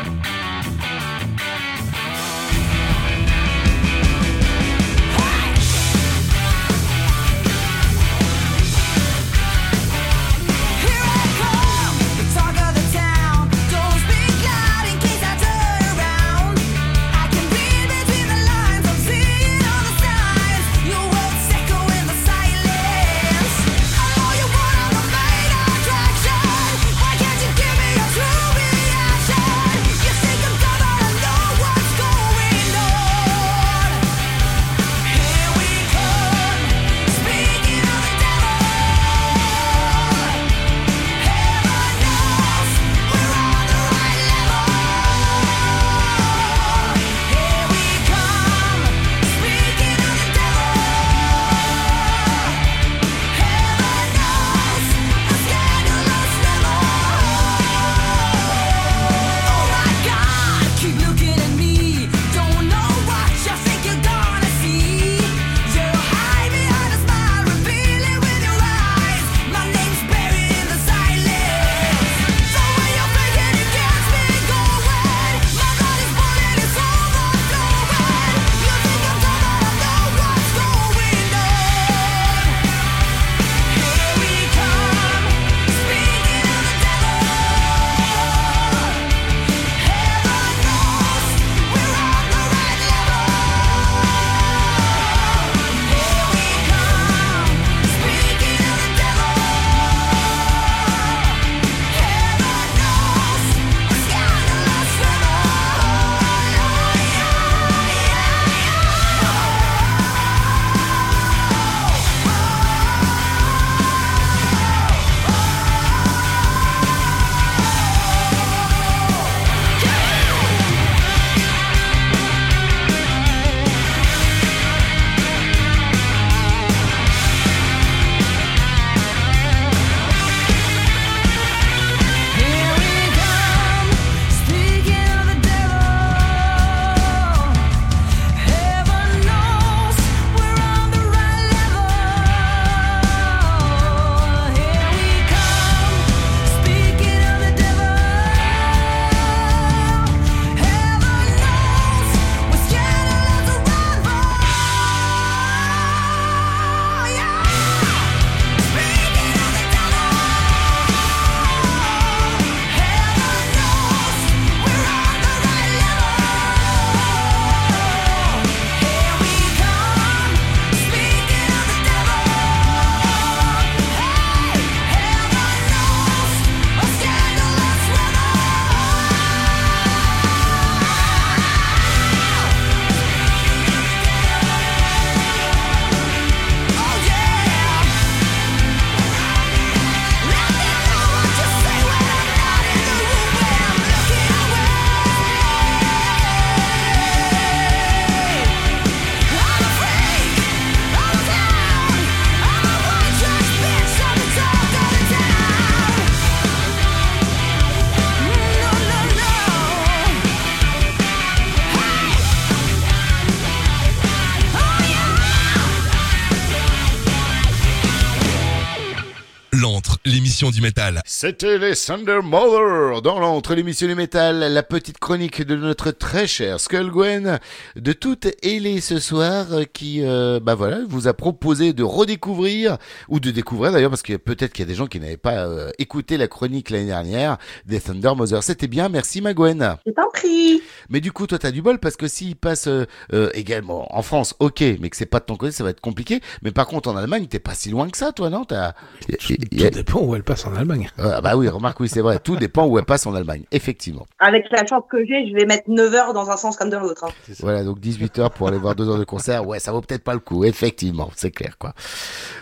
C'était les Thunder Mother dans l'entre l'émission du métal, la petite chronique de notre très cher Skull Gwen de toute Ailée ce soir euh, qui, euh, bah voilà, vous a proposé de redécouvrir ou de découvrir d'ailleurs parce que peut-être qu'il y a des gens qui n'avaient pas euh, écouté la chronique l'année dernière des Thunder Mother. C'était bien, merci ma Gwen. Je t'en prie. Mais du coup, toi, t'as du bol parce que s'il passe euh, euh, également en France, ok, mais que c'est pas de ton côté, ça va être compliqué. Mais par contre, en Allemagne, t'es pas si loin que ça, toi, non? T'as. Tout dépend où elle passe en Allemagne. Ah bah oui, remarque, oui, c'est vrai. Tout dépend où elle passe en Allemagne, effectivement. Avec la chance que j'ai, je vais mettre 9 heures dans un sens comme dans l'autre. hein. Voilà, donc 18 heures pour aller voir deux heures de concert. Ouais, ça vaut peut-être pas le coup, effectivement, c'est clair, quoi.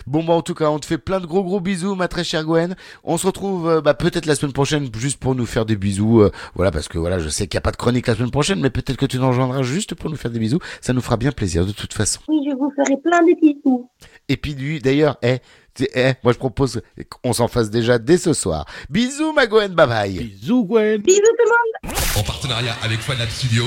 Bon, bah, en tout cas, on te fait plein de gros gros bisous, ma très chère Gwen. On se retrouve, euh, bah, peut-être la semaine prochaine, juste pour nous faire des bisous. euh, voilà, parce que voilà, je sais qu'il n'y a pas de chronique la semaine prochaine, mais peut-être que tu nous rejoindras juste pour nous faire des bisous. Ça nous fera bien plaisir, de toute façon. Oui, je vous ferai plein de bisous. Et puis lui, d'ailleurs, eh, eh, moi je propose qu'on s'en fasse déjà dès ce soir. Bisous, ma Gwen, bye bye. Bisous, Gwen. Bisous tout le monde. En partenariat avec Fanat Studio.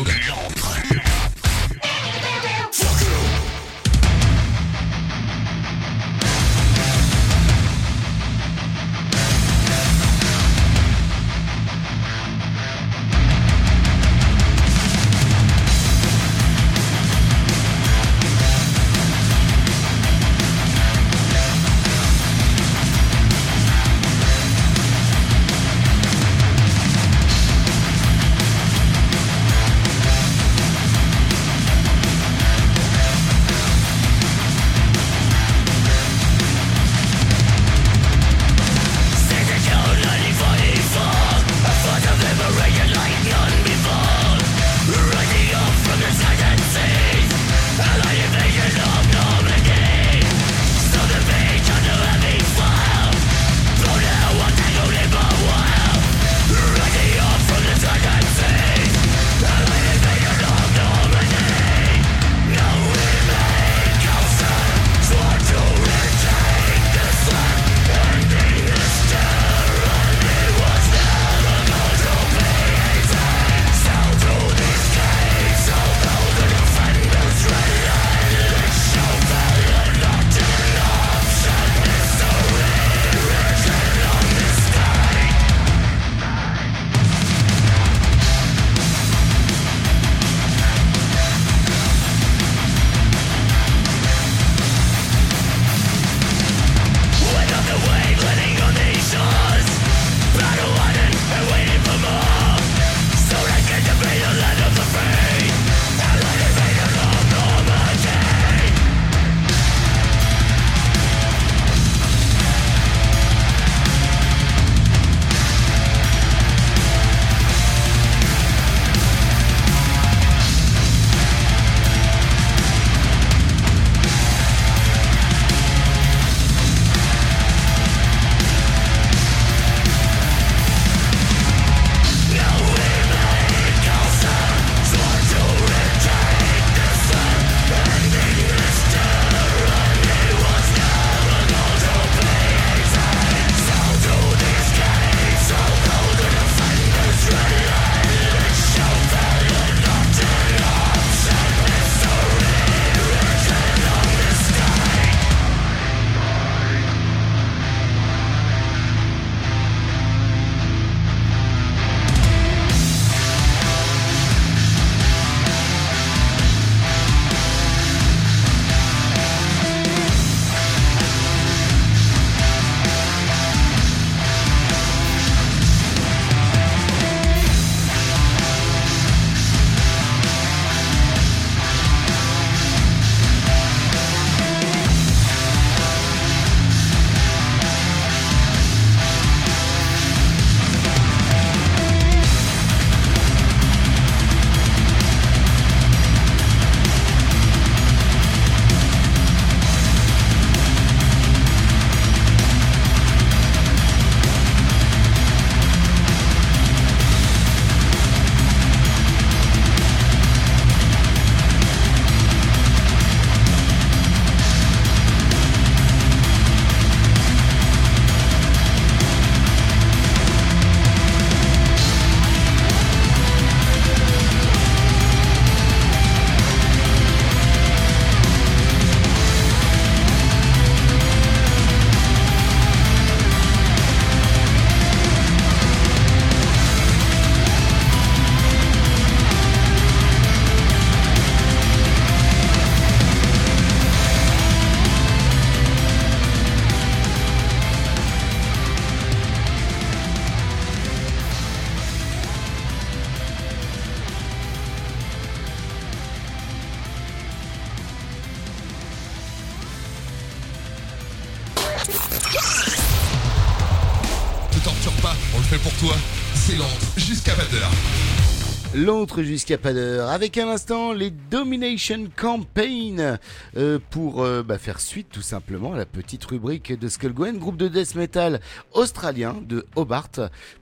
L'autre jusqu'à pas d'heure, avec un instant les Domination Campaign euh, pour euh, bah, faire suite tout simplement à la petite rubrique de Skullgwen, groupe de death metal australien de Hobart,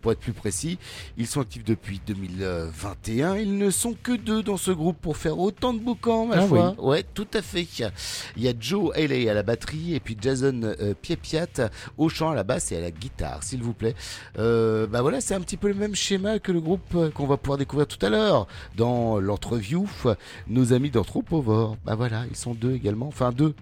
pour être plus précis. Ils sont actifs depuis 2021. Ils ne sont que deux dans ce groupe pour faire autant de boucans, ma Ah foi. Ouais, tout à fait. Il y a Joe Haley à la batterie et puis Jason euh, Piepiat au chant, à la basse et à la guitare, s'il vous plaît. Bah voilà, c'est un petit peu le même schéma que le groupe qu'on va pouvoir découvrir tout à l'heure dans l'entreview. Nos amis d'Anthropovore. Bah voilà, ils sont deux également, enfin deux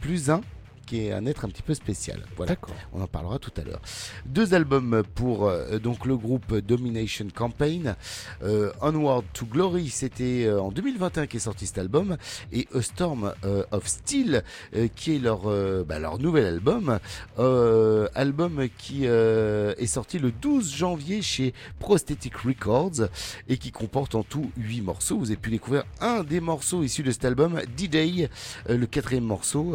plus un qui est un être un petit peu spécial. Voilà. On en parlera tout à l'heure. Deux albums pour euh, donc le groupe Domination Campaign. Euh, Onward to Glory, c'était euh, en 2021 qu'est sorti cet album, et A Storm euh, of Steel, qui est leur bah, leur nouvel album, album qui est sorti le 12 janvier chez Prosthetic Records et qui comporte en tout 8 morceaux. Vous avez pu découvrir un des morceaux issus de cet album, D-Day, le quatrième morceau.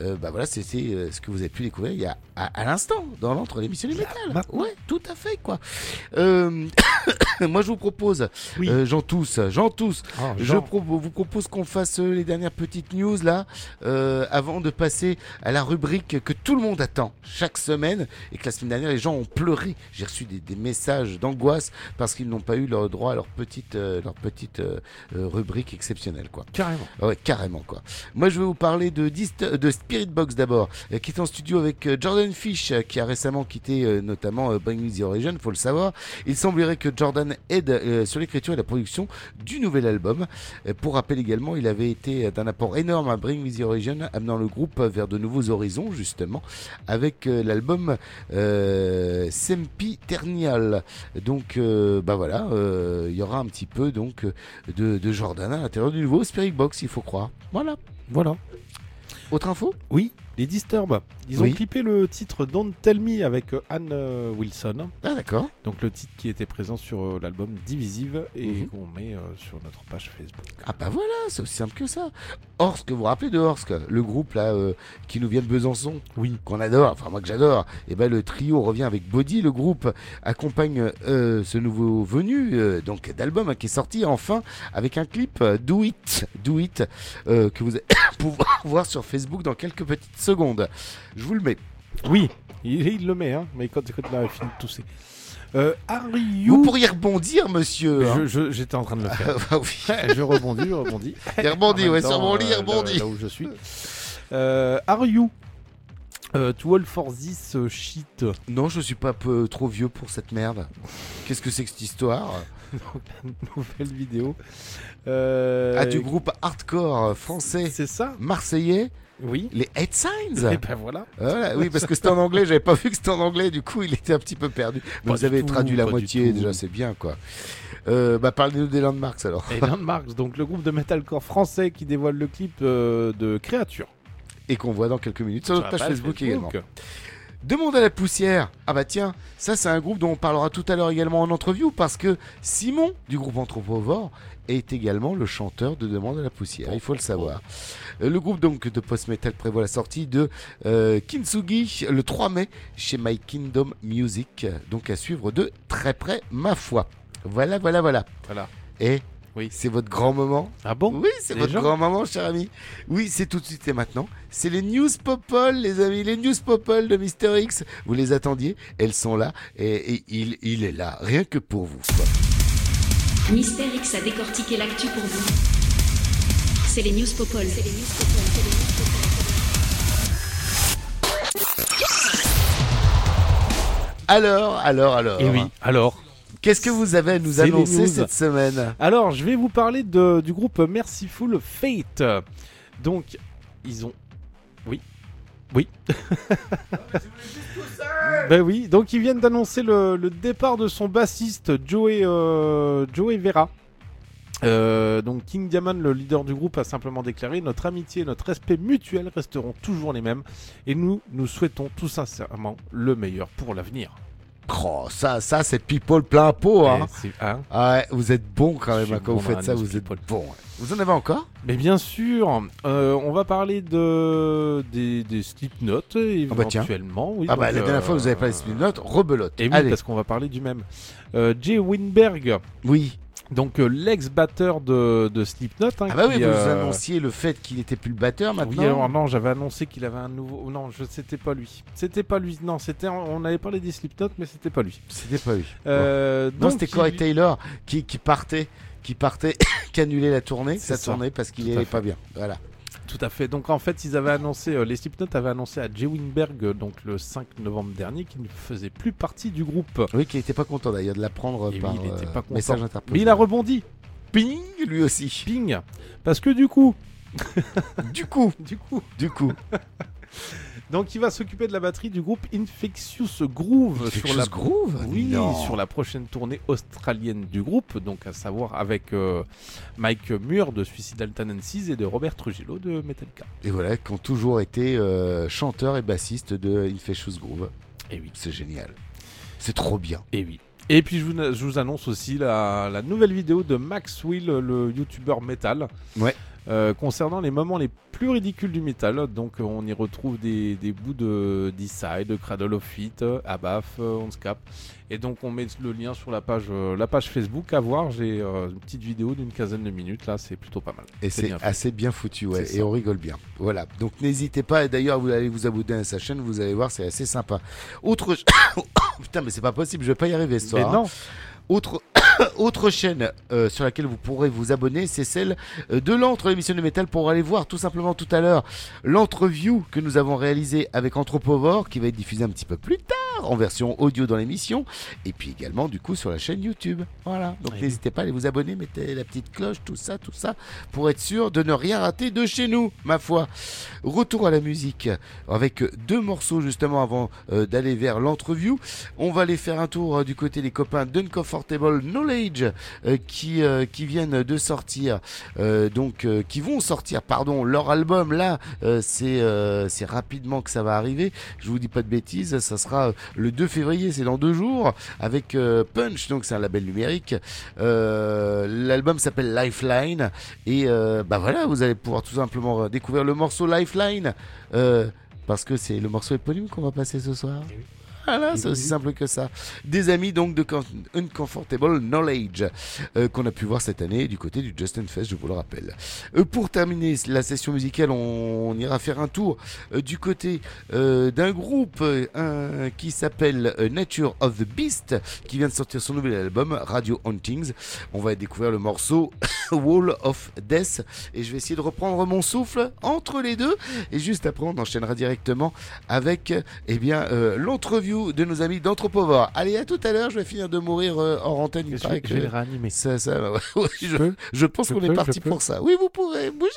bah voilà, c'était euh, ce que vous avez pu découvrir il y a à, à l'instant dans l'entre l'émission du métal. Ouais, tout à fait quoi. Euh, [COUGHS] moi je vous propose, Oui. euh, Jean tous, Jean tous, Ah, je pro- vous propose qu'on fasse les dernières petites news là, avant de passer à la rubrique que tout le monde attend chaque semaine et que la semaine dernière les gens ont pleuré. J'ai reçu des, des messages d'angoisse parce qu'ils n'ont pas eu leur droit à leur petite, leur petite rubrique exceptionnelle quoi. Carrément. Ah Ouais, carrément quoi. Moi, je vais vous parler de Spirit Box d'abord, euh, qui est en studio avec euh, Jordan Fish, euh, qui a récemment quitté notamment Bring Me the Origin, faut le savoir. Il semblerait que Jordan aide sur l'écriture et la production du nouvel album. Pour rappel également, il avait été d'un apport énorme à Bring Me the Origin, amenant le groupe vers de nouveaux horizons, justement, avec l'album euh, Sempiternial. Donc, euh, bah voilà, euh, il y aura un petit peu donc de, de Jordan à l'intérieur du nouveau Spirit Box, il faut croire. Voilà. Voilà. Autre info? Oui, les Disturbed. Ils Oui. ont clippé le titre Don't Tell Me avec euh, Anne euh, Wilson. Ah d'accord. Donc le titre qui était présent sur euh, l'album Divisive et Mhm. qu'on met euh, sur notre page Facebook. Ah bah voilà, c'est aussi simple que ça. Orsk, vous vous rappelez de Orsk, le groupe là euh, qui nous vient de Besançon Oui. qu'on adore, enfin moi que j'adore. Et ben le trio revient avec Body, le groupe accompagne euh, ce nouveau venu donc d'album hein, qui est sorti enfin avec un clip Do It, Do It que vous allez [COUGHS] pouvoir [COUGHS] voir sur Facebook dans quelques petites secondes. Je vous le mets. Oui, il, il le met, hein, mais quand, quand il a fini de tousser. Euh, Are Vous you... pourriez rebondir, monsieur. hein. Je- je- J'étais en train de le faire. [LAUGHS] Ah, oui. [LAUGHS] je rebondis, je rebondis. [LAUGHS] Il rebondit, ouais, sur mon lit, il euh, rebondit. Là, là où je suis. Euh, are you euh, too old for this shit Non, je suis pas peu, trop vieux pour cette merde. Qu'est-ce que c'est que cette histoire? Nouvelle vidéo. Euh, Ah, du groupe hardcore français, C'est ça? Marseillais, Oui. les Head Signs. Et ben voilà. Voilà, oui, parce que c'était en anglais, j'avais pas vu que c'était en anglais, du coup il était un petit peu perdu. Mais Pas vous avez tout, traduit la moitié, déjà c'est bien quoi. Euh, bah parlez-nous des Landmarks alors. Et Landmarks, donc le groupe de metalcore français qui dévoile le clip euh, de Créature. Et qu'on voit dans quelques minutes sur notre page Facebook, également. Demande à la poussière. Ah bah tiens, ça c'est un groupe dont on parlera tout à l'heure également en entreview parce que Simon du groupe Anthropovore est également le chanteur de Demande à la poussière, il faut le savoir. Euh, Le groupe donc de post-metal prévoit la sortie de euh, Kintsugi le 3 mai chez My Kingdom Music, donc à suivre de très près ma foi. Voilà, voilà, voilà. Voilà. Et Oui. c'est votre grand moment Ah bon? Oui, c'est votre grand moment, cher ami. Oui, c'est tout de suite et maintenant. C'est les News Popol, les amis, les News Popol de Mister X. Vous les attendiez, elles sont là et, et il, il est là, rien que pour vous. quoi. Mister X a décortiqué l'actu pour vous. C'est les news Popol. Alors, alors, alors. Et oui, alors Qu'est-ce que vous avez à nous annoncer cette semaine? Alors, je vais vous parler de, du groupe Merciful Fate. Donc, ils ont. Oui. Oui. [LAUGHS] ben oui, donc ils viennent d'annoncer le, le départ de son bassiste Joey, euh, Joey Vera. Euh, donc King Diamond, le leader du groupe, a simplement déclaré Notre amitié et notre respect mutuel resteront toujours les mêmes et nous, nous souhaitons tout sincèrement le meilleur pour l'avenir. Oh, ça, ça c'est people plein pot. Hein. Eh, hein Ah ouais, vous êtes bon quand même hein, quand vous bon faites ça, vous êtes bon. ouais. Vous en avez encore? Mais bien sûr, euh, on va parler de des, des Slipknot Ah bah tiens. éventuellement. oui, Ah bah donc, la dernière fois vous avez parlé de euh, Slipknot, rebelote. Et oui, Allez, parce qu'on va parler du même. Euh, Jay Winberg, oui. Donc euh, l'ex-batteur de, de Slipknot. hein, Ah bah oui, vous euh, annonciez le fait qu'il était plus le batteur Oui, maintenant. alors non, j'avais annoncé qu'il avait un nouveau. Non, je c'était pas lui. C'était pas lui. Non, c'était. On avait parlé des Slipknot, mais c'était pas lui. C'était pas lui. Euh, Non, donc, c'était Corey Taylor qui, qui partait, qui partait, [COUGHS] qui annulait la tournée, ça. tournait parce qu'il Tout à allait fait. pas bien. Voilà. Tout à fait. Donc en fait, ils avaient annoncé, euh, les Slipknot avaient annoncé à Jay Winberg, euh, donc le 5 novembre dernier, qu'il ne faisait plus partie du groupe. Oui, qui était pas content d'ailleurs de l'apprendre par oui, il était euh, pas content. message interposé. Mais il a rebondi. Ping, lui aussi. Ping. Parce que du coup, Du coup, [LAUGHS] du coup, du coup. [LAUGHS] donc il va s'occuper de la batterie du groupe Infectious Groove sur la Groove Oui, Non. sur la prochaine tournée australienne du groupe, donc à savoir avec euh, Mike Muir de Suicidal Tendencies et de Robert Trujillo de Metallica. Et voilà, qui ont toujours été euh, chanteurs et bassistes de Infectious Groove. Et oui. C'est génial. C'est trop bien. Et oui. Et puis je vous, je vous annonce aussi la, la nouvelle vidéo de Max Will, le youtubeur metal. Ouais. Euh, concernant les moments les plus ridicules du métal, donc euh, on y retrouve des, des bouts de D-Side, Cradle of Feet, Abaf, euh, Onscap, et donc on met le lien sur la page, euh, la page Facebook à voir. J'ai euh, une petite vidéo d'une quinzaine de minutes là, c'est plutôt pas mal. Et c'est assez bien foutu, ouais. Et ça. on rigole bien. Voilà. Donc n'hésitez pas. Et d'ailleurs, vous allez vous abonner à sa chaîne. Vous allez voir, c'est assez sympa. Autre. [COUGHS] [COUGHS] Putain, mais c'est pas possible. Je vais pas y arriver ce Mais soir. hein. non, Autre, [COUGHS] autre chaîne euh, sur laquelle vous pourrez vous abonner, c'est celle euh, de l'entre l'émission de métal pour aller voir tout simplement tout à l'heure l'entreview que nous avons réalisée avec Anthropovore qui va être diffusée un petit peu plus tard en version audio dans l'émission et puis également du coup sur la chaîne YouTube. Voilà. Donc Oui. n'hésitez pas à aller vous abonner, mettez la petite cloche, tout ça, tout ça pour être sûr de ne rien rater de chez nous, ma foi. Retour à la musique avec deux morceaux justement avant euh, d'aller vers l'entreview. On va aller faire un tour euh, du côté des copains d'Uncomfortable Knowledge euh, qui, qui viennent de sortir, donc qui vont sortir, pardon, leur album là. c'est rapidement que ça va arriver. Je vous dis pas de bêtises, ça sera le 2 février, c'est dans deux jours, avec euh, Punch, donc c'est un label numérique. Euh, L'album s'appelle Lifeline et euh, bah voilà, vous allez pouvoir tout simplement découvrir le morceau Lifeline. parce que c'est le morceau éponyme qu'on va passer ce soir. Voilà, c'est aussi simple que ça. Des amis donc de Com- Uncomfortable Knowledge euh, qu'on a pu voir cette année du côté du Justin Fest, je vous le rappelle. Euh, pour terminer la session musicale, on, on ira faire un tour euh, du côté euh, d'un groupe euh, un- qui s'appelle euh, Nature of the Beast, qui vient de sortir son nouvel album Radio Hauntings. On va découvrir le morceau [COUGHS] Wall of Death et je vais essayer de reprendre mon souffle entre les deux et juste après on enchaînera directement avec eh bien euh, de nos amis d'Anthropovore. Allez à tout à l'heure, je vais finir de mourir euh, hors antenne. Je, vais- que je vais le réanimer. ça, ça, ouais, [LAUGHS] ouais, je, pense qu'on est parti pour ça. Oui, vous pourrez. Bougez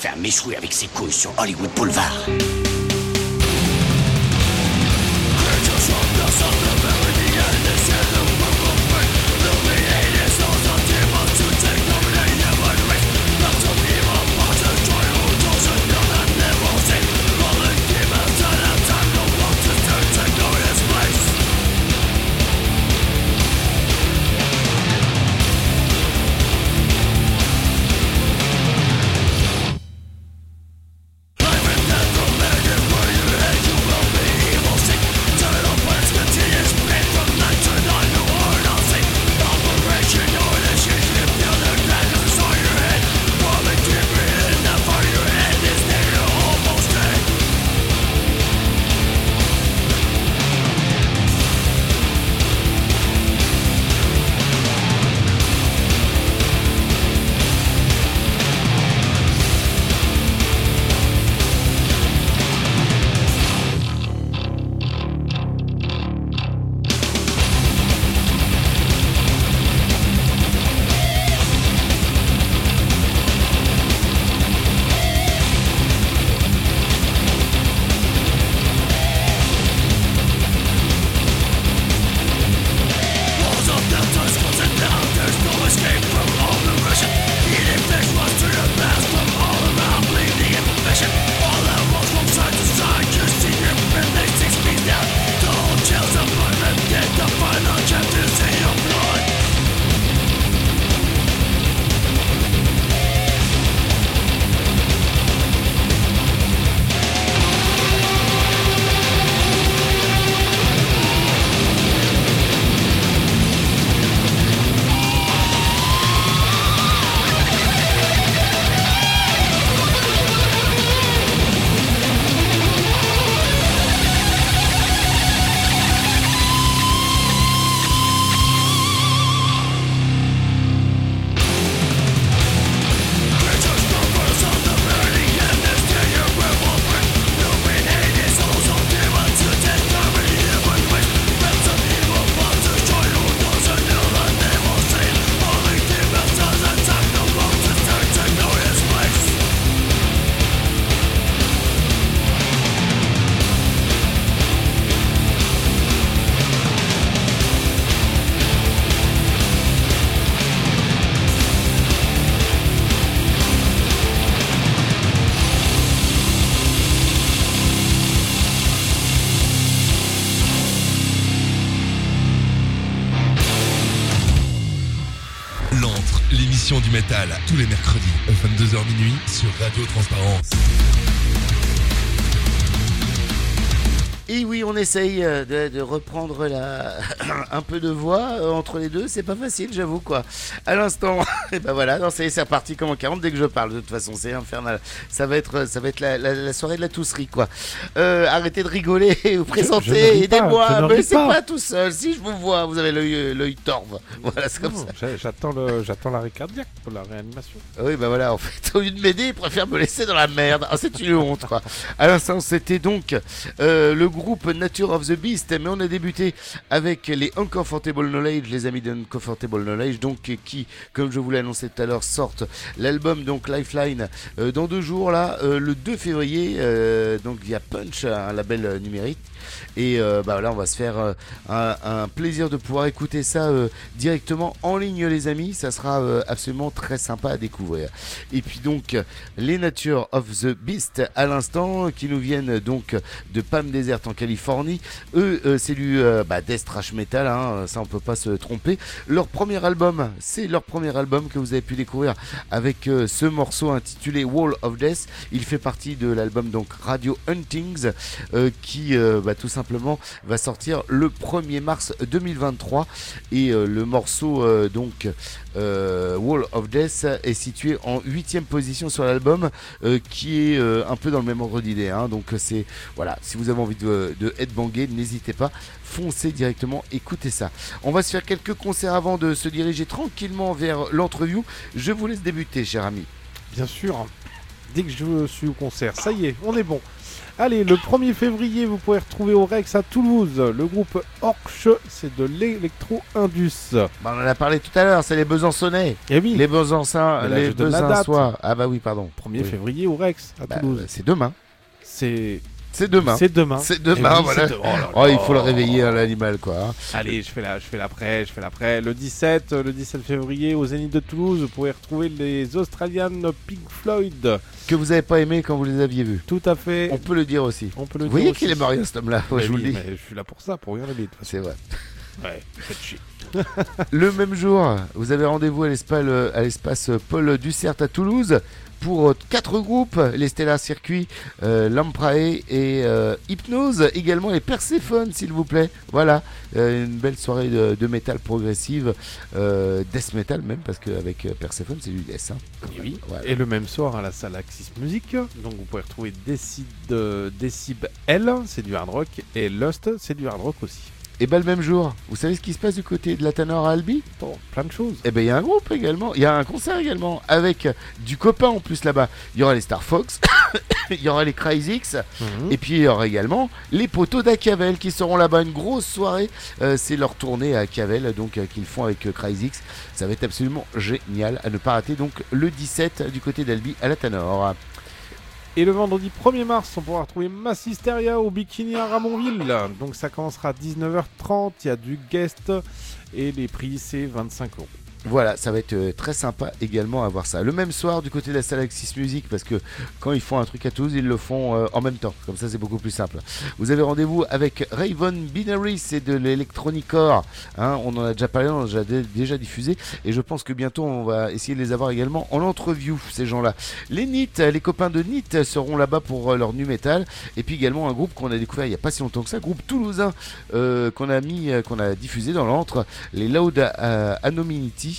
faire méchouer avec ses couilles sur Hollywood Boulevard. Essaye euh, de, de reprendre la... un peu de voix euh, entre les deux. C'est pas facile, j'avoue, quoi. À l'instant, [LAUGHS] et ben voilà, non, ça y est, c'est reparti comme en 40 dès que je parle. De toute façon, c'est infernal. Ça va être, ça va être la, la- la soirée de la tousserie, quoi. Euh, arrêtez de rigoler, [LAUGHS] vous présentez, aidez-moi. Mais c'est pas. pas tout seul. Si je vous vois, vous avez l'œil, euh, l'œil torve. [LAUGHS] Voilà, c'est comme Non, ça. j'a- J'attends le, j'attends l'arrêt cardiaque pour la réanimation. Oui, bah voilà, en fait, au lieu de m'aider, il préfère me laisser dans la merde. Ah, c'est une honte, quoi. À l'instant, c'était donc euh, le groupe groupe Nature of the Beast, mais on a débuté avec les Uncomfortable Knowledge, les amis d'Uncomfortable Knowledge, donc qui, comme je vous l'ai annoncé tout à l'heure, sortent l'album donc Lifeline euh, dans deux jours là, euh, le 2 février, euh, donc via Punch, un label numérique. Et euh, bah là, on va se faire euh, un, plaisir de pouvoir écouter ça euh, directement en ligne, les amis. Ça sera euh, absolument très sympa à découvrir. Et puis donc, les Nature of the Beast à l'instant, qui nous viennent donc de Palm Desert en Californie. Eux, euh, c'est du euh, bah, death thrash metal, hein, ça on peut pas se tromper. Leur premier album, c'est leur premier album que vous avez pu découvrir avec ce morceau intitulé Wall of Death. Il fait partie de l'album donc Radio Huntings, qui euh, bah, tout simplement va sortir le 1er mars 2023. Et euh, le morceau euh, donc euh, Wall of Death est situé en huitième position sur l'album, qui est un peu dans le même ordre d'idée. hein. Donc c'est voilà, si vous avez envie de, de headbanger, n'hésitez pas, foncez directement, écoutez ça. On va se faire quelques concerts avant de se diriger tranquillement vers l'entreview. Je vous laisse débuter, cher ami. Bien sûr, dès que je suis au concert, ça y est, on est bon. Allez, le 1er février, vous pouvez retrouver au Rex à Toulouse le groupe Orch, c'est de l'électro-indus. Bah, on en a parlé tout à l'heure, c'est les Besançonnais. Et oui, Les Besançons, les. Besançois. Ah bah oui, pardon. 1er Oui. février au Rex à Bah, Toulouse. c'est demain. C'est C'est demain. c'est demain. C'est Eh demain, oui, voilà. c'est de- oh là Oh, il faut le réveiller, hein, l'animal, quoi. hein. Allez, je fais la, je fais l'après, je fais l'après. Le 17, euh, le 17 février au Zénith de Toulouse, vous pourrez retrouver les Australian Pink Floyd. Que vous avez pas aimé quand vous les aviez vus. Tout à fait. On peut le dire aussi. On peut le Vous dire voyez qu'il est marié, cet homme-là, je vous le dis. mais je suis là pour ça, pour rien toute façon. C'est vrai. Ouais, faites chier. [LAUGHS] Le même jour, vous avez rendez-vous à l'espace, Paul Dussert à Toulouse pour quatre groupes, les Stellar Circuit, euh, Lamprae et euh, Hypnose, également les Perséphone s'il vous plaît. Voilà, euh, une belle soirée de, de métal progressive, euh, death metal même, parce qu'avec Perséphone c'est du death. hein. Et oui. Voilà. Et le même soir à la salle Axis Music, donc vous pouvez retrouver Decib, Decib L, c'est du hard rock, et Lust, c'est du hard rock aussi. Et bah le même jour, vous savez ce qui se passe du côté de la Tanor à Albi? Bon, plein de choses. Eh ben il y a un groupe également, il y a un concert également avec du copain en plus là-bas. Il y aura les Star Fox, [COUGHS] il y aura les Cryzix Mhm. et puis il y aura également les poteaux d'Acavel qui seront là-bas une grosse soirée. Euh, c'est leur tournée à Cavel donc euh, qu'ils font avec euh, Cryzix. Ça va être absolument génial à ne pas rater donc le 17 du côté d'Albi à la Tanor. Et le vendredi 1er mars, on pourra retrouver Massisteria au Bikini à Ramonville. Donc ça commencera à 19h30, il y a du guest, et les prix c'est 25 euros. Voilà, ça va être euh, très sympa également à voir ça. Le même soir du côté de la salle Axis Music, parce que quand ils font un truc à Toulouse, ils le font euh, en même temps. Comme ça, c'est beaucoup plus simple. Vous avez rendez-vous avec Raven Binary, c'est de l'électronicore. Hein, on en a déjà parlé, on en a déjà, dé- déjà diffusé. Et je pense que bientôt, on va essayer de les avoir également en entreview, ces gens-là. Les NIT, les copains de NIT seront là-bas pour euh, leur nu metal. Et puis également un groupe qu'on a découvert il n'y a pas si longtemps que ça, groupe toulousain euh, qu'on a mis, qu'on a diffusé dans l'antre, les Loud euh, Anominity.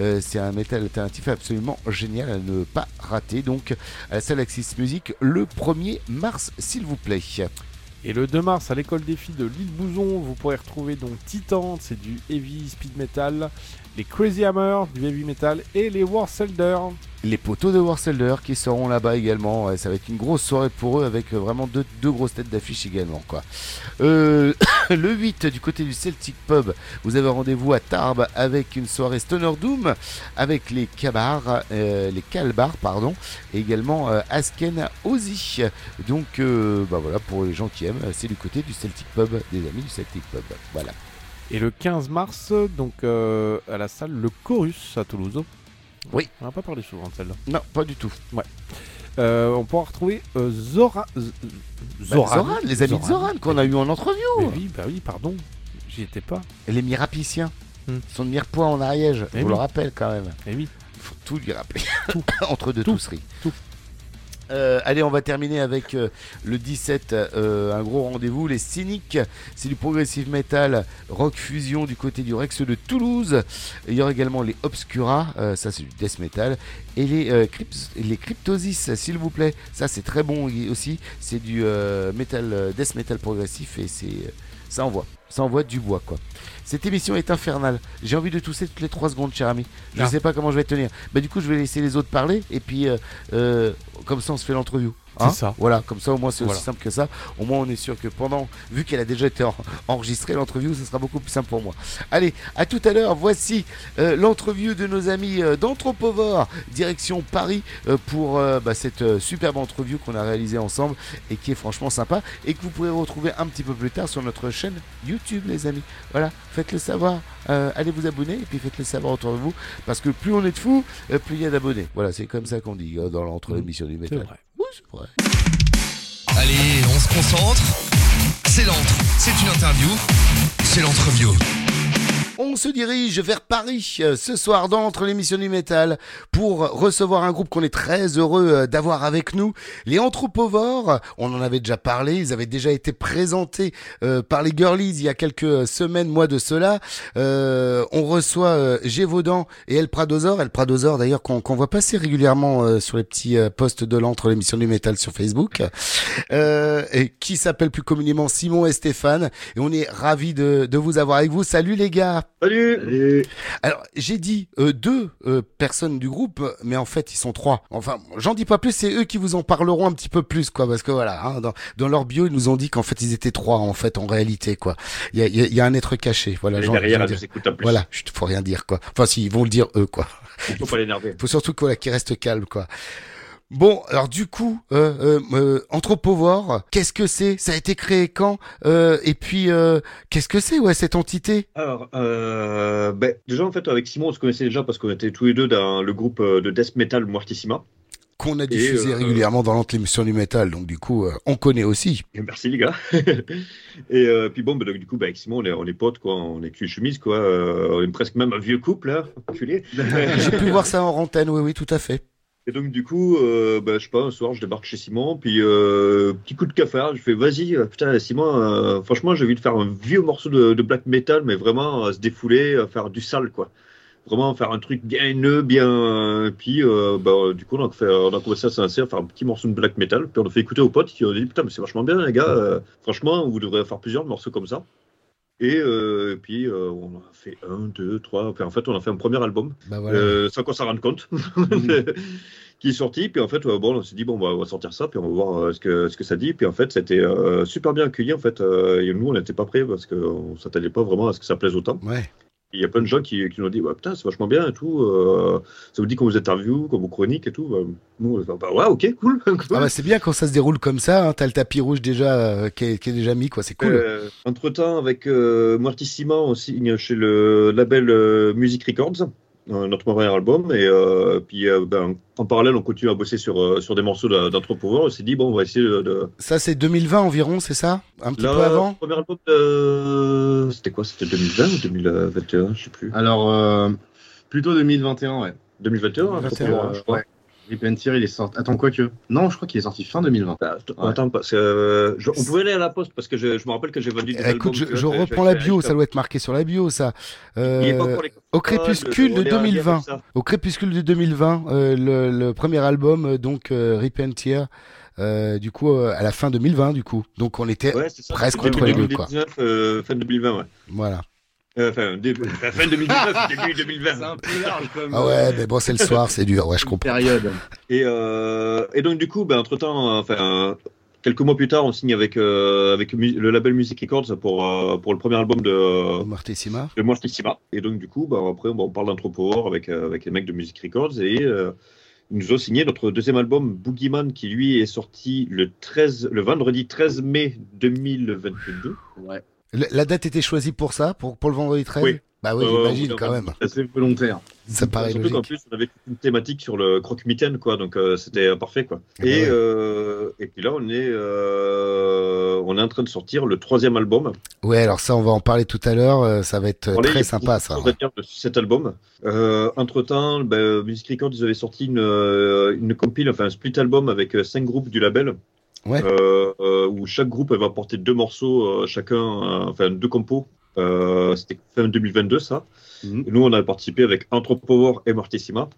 Euh, c'est un métal alternatif absolument génial à ne pas rater. Donc à la Music le 1er mars, s'il vous plaît. Et le 2 mars, à l'école des filles de l'île Bouzon, vous pourrez retrouver donc Titan, c'est du heavy speed metal, les Crazy Hammer, du heavy metal, et les Warselder. Les poteaux de Warselder qui seront là-bas également. Ça va être une grosse soirée pour eux avec euh, vraiment deux, deux grosses têtes d'affiche également. Quoi. Euh, [COUGHS] le 8 du côté du Celtic Pub, vous avez rendez-vous à Tarbes avec une soirée Stoner Doom avec les Cabars, euh, les Calbars pardon, et également Asken Ozzy. Donc bah voilà pour les gens qui aiment, c'est du côté du Celtic Pub, des amis du Celtic Pub. Voilà. Et le 15 mars, donc euh, à la salle Le Chorus à Toulouse. Oui. On n'a pas parlé souvent de celle-là. Non, pas du tout. Ouais. Euh, on pourra retrouver euh, Zora... Z- Bah, Zoran. Zoran, les amis de Zoran qu'on a eu en entrevue. Mais oui, bah oui, pardon. J'y étais pas. Et les mirapiciens. Hmm. Son de Mirepoix en Ariège, Eh je vous oui. le rappelle quand même. Eh oui. faut tout lui rappeler. [LAUGHS] Entre deux Tout. tousseries. Tout. Euh, allez, on va terminer avec euh, le 17, euh, un gros rendez-vous, les Cyniques, c'est du progressive metal, rock fusion du côté du Rex de Toulouse. Il y aura également les Obscura, ça c'est du death metal, et les, Crypt- les Cryptosis, s'il vous plaît, ça c'est très bon aussi, c'est du metal, death metal progressif et c'est ça envoie, ça envoie du bois quoi. Cette émission est infernale. J'ai envie de tousser toutes les 3 secondes, cher ami. Je ne Ah. sais pas comment je vais tenir. Bah du coup, je vais laisser les autres parler et puis euh, euh, comme ça, on se fait l'entreview. Hein C'est ça. Voilà, comme ça au moins c'est Voilà. aussi simple que ça. Au moins on est sûr que pendant, vu qu'elle a déjà été en- enregistrée, l'entreview, ce sera beaucoup plus simple pour moi. Allez, à tout à l'heure. Voici euh, l'entreview de nos amis euh, d'Anthropovore, direction Paris, euh, pour euh, bah, cette euh, superbe entreview qu'on a réalisée ensemble et qui est franchement sympa et que vous pourrez retrouver un petit peu plus tard sur notre chaîne YouTube, les amis. Voilà, faites-le savoir. Euh, allez vous abonner et puis faites-le savoir autour de vous parce que plus on est de fous, euh, plus il y a d'abonnés. Voilà, c'est comme ça qu'on dit dans l'entre l'émission du métal. vrai. Oui, c'est vrai. Allez, on se concentre. C'est l'entre, c'est une interview, c'est l'entreview. On se dirige vers Paris euh, ce soir dans Entre l'émission du métal pour recevoir un groupe qu'on est très heureux euh, d'avoir avec nous, les Anthropovores. On en avait déjà parlé, ils avaient déjà été présentés euh, par les Girlies il y a quelques semaines, mois de cela. On reçoit Gévaudan et El Pradosor, El Pradosor d'ailleurs qu'on voit passer régulièrement sur les petits posts de l'Entre l'émission du métal sur Facebook, et qui s'appelle plus communément Simon et Stéphane. Et on est ravis de, de vous avoir avec vous. Salut les gars Salut alors, j'ai dit euh, deux euh, personnes du groupe, mais en fait, ils sont trois. Enfin, j'en dis pas plus, c'est eux qui vous en parleront un petit peu plus, quoi, parce que voilà, hein, dans, dans leur bio, ils nous ont dit qu'en fait, ils étaient trois, en fait, en réalité, quoi. Il y a, y a- y a un être caché, voilà. Et j'en- derrière, écoute en plus. Voilà, faut rien dire, quoi. Enfin, si, ils vont le dire eux, quoi. Il faut pas l'énerver. Faut surtout quoi, qu'ils restent calmes, quoi. Bon, alors du coup, euh, euh, euh, Anthropovore, qu'est-ce que c'est? Ça a été créé quand? Euh, Et puis, qu'est-ce que c'est, ouais, cette entité? Alors, euh, ben, déjà, en fait, avec Simon, on se connaissait déjà parce qu'on était tous les deux dans le groupe de death metal Mortissima. qu'on a diffusé euh, régulièrement dans l'émission du métal, donc du coup, euh, on connaît aussi. Merci, les gars. [LAUGHS] et euh, puis bon, ben, donc, du coup, ben, avec Simon, on est, on est potes, quoi. On est cul chemise, quoi. On est presque même un vieux couple, là. J'ai pu voir ça en antenne, oui, oui, tout à fait. Et donc du coup, euh, bah, je sais pas, un soir je débarque chez Simon, puis euh, petit coup de cafard, je fais vas-y, euh, putain Simon, euh, franchement j'ai envie de faire un vieux morceau de, de black metal, mais vraiment euh, se défouler, euh, faire du sale quoi. Vraiment faire un truc bien haineux, bien. puis bah, du coup on a, fait, on a commencé à s'insérer, à faire un petit morceau de black metal, puis on a fait écouter aux potes qui ont dit putain mais c'est vachement bien les gars, franchement vous devrez faire plusieurs morceaux comme ça. Et euh, puis euh, on a fait un, deux, trois, enfin en fait on a fait un premier album. Bah voilà. Euh, sans qu'on s'en rende compte, [LAUGHS] qui est sorti. Puis en fait, euh, bon, on s'est dit bon, bah, on va sortir ça, puis on va voir ce que ce que ça dit. Puis en fait, c'était super bien accueilli. En fait, et nous, on n'était pas prêts parce qu'on s'attendait pas vraiment à ce que ça plaise autant. Ouais. Il y a plein de gens qui, qui nous ont dit ouais, putain, c'est vachement bien et tout. euh, ça vous dit qu'on vous interview, qu'on vous chronique et tout. Bah, nous, bah ouais, ok, cool. [LAUGHS] Ah bah c'est bien quand ça se déroule comme ça, hein, t'as le tapis rouge déjà euh, qui, est, qui est déjà mis, quoi, c'est cool. Euh, entre temps, avec Mortissima, on signe chez le label Music Records, notre premier album. Et euh, puis, euh, ben, en parallèle, on continue à bosser sur, euh, sur des morceaux d'A- d'Anthropovore. On s'est dit, bon, on va essayer de. de- Ça c'est 2020 environ, c'est ça? Un petit Là, peu avant? le premier album, de- c'était quoi? C'était 2020 ou 2021 Je sais plus. Alors, euh, plutôt 2021, ouais. 2021, hein, 2021, Anthropovore, je crois. ouais. Repentir, il est sorti. Attends, quoi que. Non, je crois qu'il est sorti fin 2020. Attends, parce que euh, je- on pouvait aller à la poste parce que je, je me rappelle que j'ai vendu des Eh, Écoute, je, je reprends la bio, ça doit être marqué sur la bio, ça. Euh, Il est pas encore les- au crépuscule de on est arrivé 2020. avec ça. Au crépuscule de 2020, euh, le, le premier album, euh, donc euh, Repentir, euh, du coup, euh, à la fin 2020, du coup. Donc on était Ouais, c'est ça, presque entre les deux, quoi. 2019, euh, fin 2020, ouais. Voilà. Euh, Enfin, [LAUGHS] début, fin 2019, début 2020. C'est un peu large, comme. Ah ouais, mais bon, c'est le soir, c'est dur, ouais, je comprends. Période. Et, euh, et donc, du coup, ben, entre-temps, euh, enfin, euh, quelques mois plus tard, on signe avec, euh, avec le label Music Records pour, euh, pour le premier album de, Mortissima. de Mortissima. Et donc, du coup, ben, après, on parle d'Anthropovore avec, euh, avec les mecs de Music Records et euh, ils nous ont signé notre deuxième album, Boogeyman, qui lui est sorti le, 13, le vendredi 13 mai 2022. Ouais. Le- La date était choisie pour ça, pour, pour le vendredi 13 Oui. Bah oui, Euh, j'imagine oui, quand même. C'est volontaire. Ça paraît Surtout qu'en plus, on avait une thématique sur le croque-mitaine, quoi. Donc, euh, c'était euh, parfait, quoi. Eh ben Et, ouais. euh, et puis là, on est, euh, on est en train de sortir le troisième album. Ouais, alors ça, on va en parler tout à l'heure. euh, Ça va être euh, très sympa, ça. On va dire de cet album. Euh, entre temps, ben, Music Records, ils avaient sorti une, euh, une compile, enfin un split album avec euh, cinq groupes du label. Ouais. Euh, euh, où chaque groupe va apporter deux morceaux, euh, chacun, enfin deux compos. C'était fin 2022, ça. Mhm. Et nous, on a participé avec Anthropovore et Mortissima.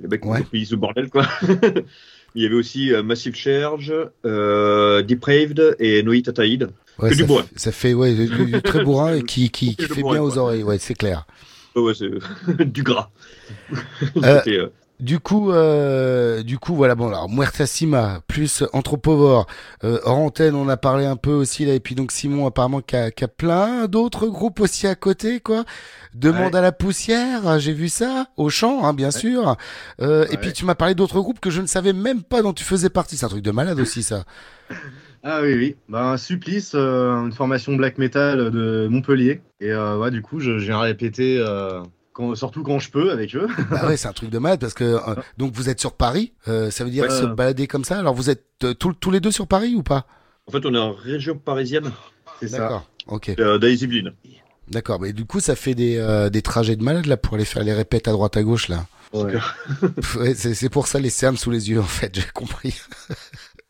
Les mecs Ouais. pris ce bordel, quoi. [LAUGHS] Il y avait aussi Massive Charge, euh, Depraved et Noï Tataïd. Ouais, que ça, du bois. ça fait ouais, du, du très bourrin et qui, qui, qui fait bourrin, bien aux oreilles, ouais, c'est clair. Ouais, c'est [LAUGHS] du gras. Euh, [LAUGHS] euh, Du coup, euh, du coup, voilà. Bon, alors Muertasima plus Anthropovore. Euh, hors antenne, on a parlé un peu aussi là. Et puis donc Simon, apparemment, qui a, a plein d'autres groupes aussi à côté, quoi. Demande Ouais. à la poussière, j'ai vu ça. Au chant, hein, bien sûr. Euh, Et puis tu m'as parlé d'autres groupes que je ne savais même pas dont tu faisais partie. C'est un truc de malade aussi, ça. [LAUGHS] Ah oui, oui. Ben, Supplice, euh, une formation black metal de Montpellier. Et euh, ouais, du coup, je, je viens répéter, euh, quand, surtout quand je peux avec eux. Bah ouais, c'est un truc de malade parce que euh, donc vous êtes sur Paris. euh, ça veut dire Ouais. se balader comme ça? Alors vous êtes euh, tous tous les deux sur Paris ou pas? En fait, on est en région parisienne. C'est ça. D'accord. Ok. Euh, dans les Yvelines. D'accord, mais du coup, ça fait des, euh, des trajets de malade là pour aller faire les répètes à droite à gauche là? Ouais. C'est pour ça les cernes sous les yeux en fait, j'ai compris.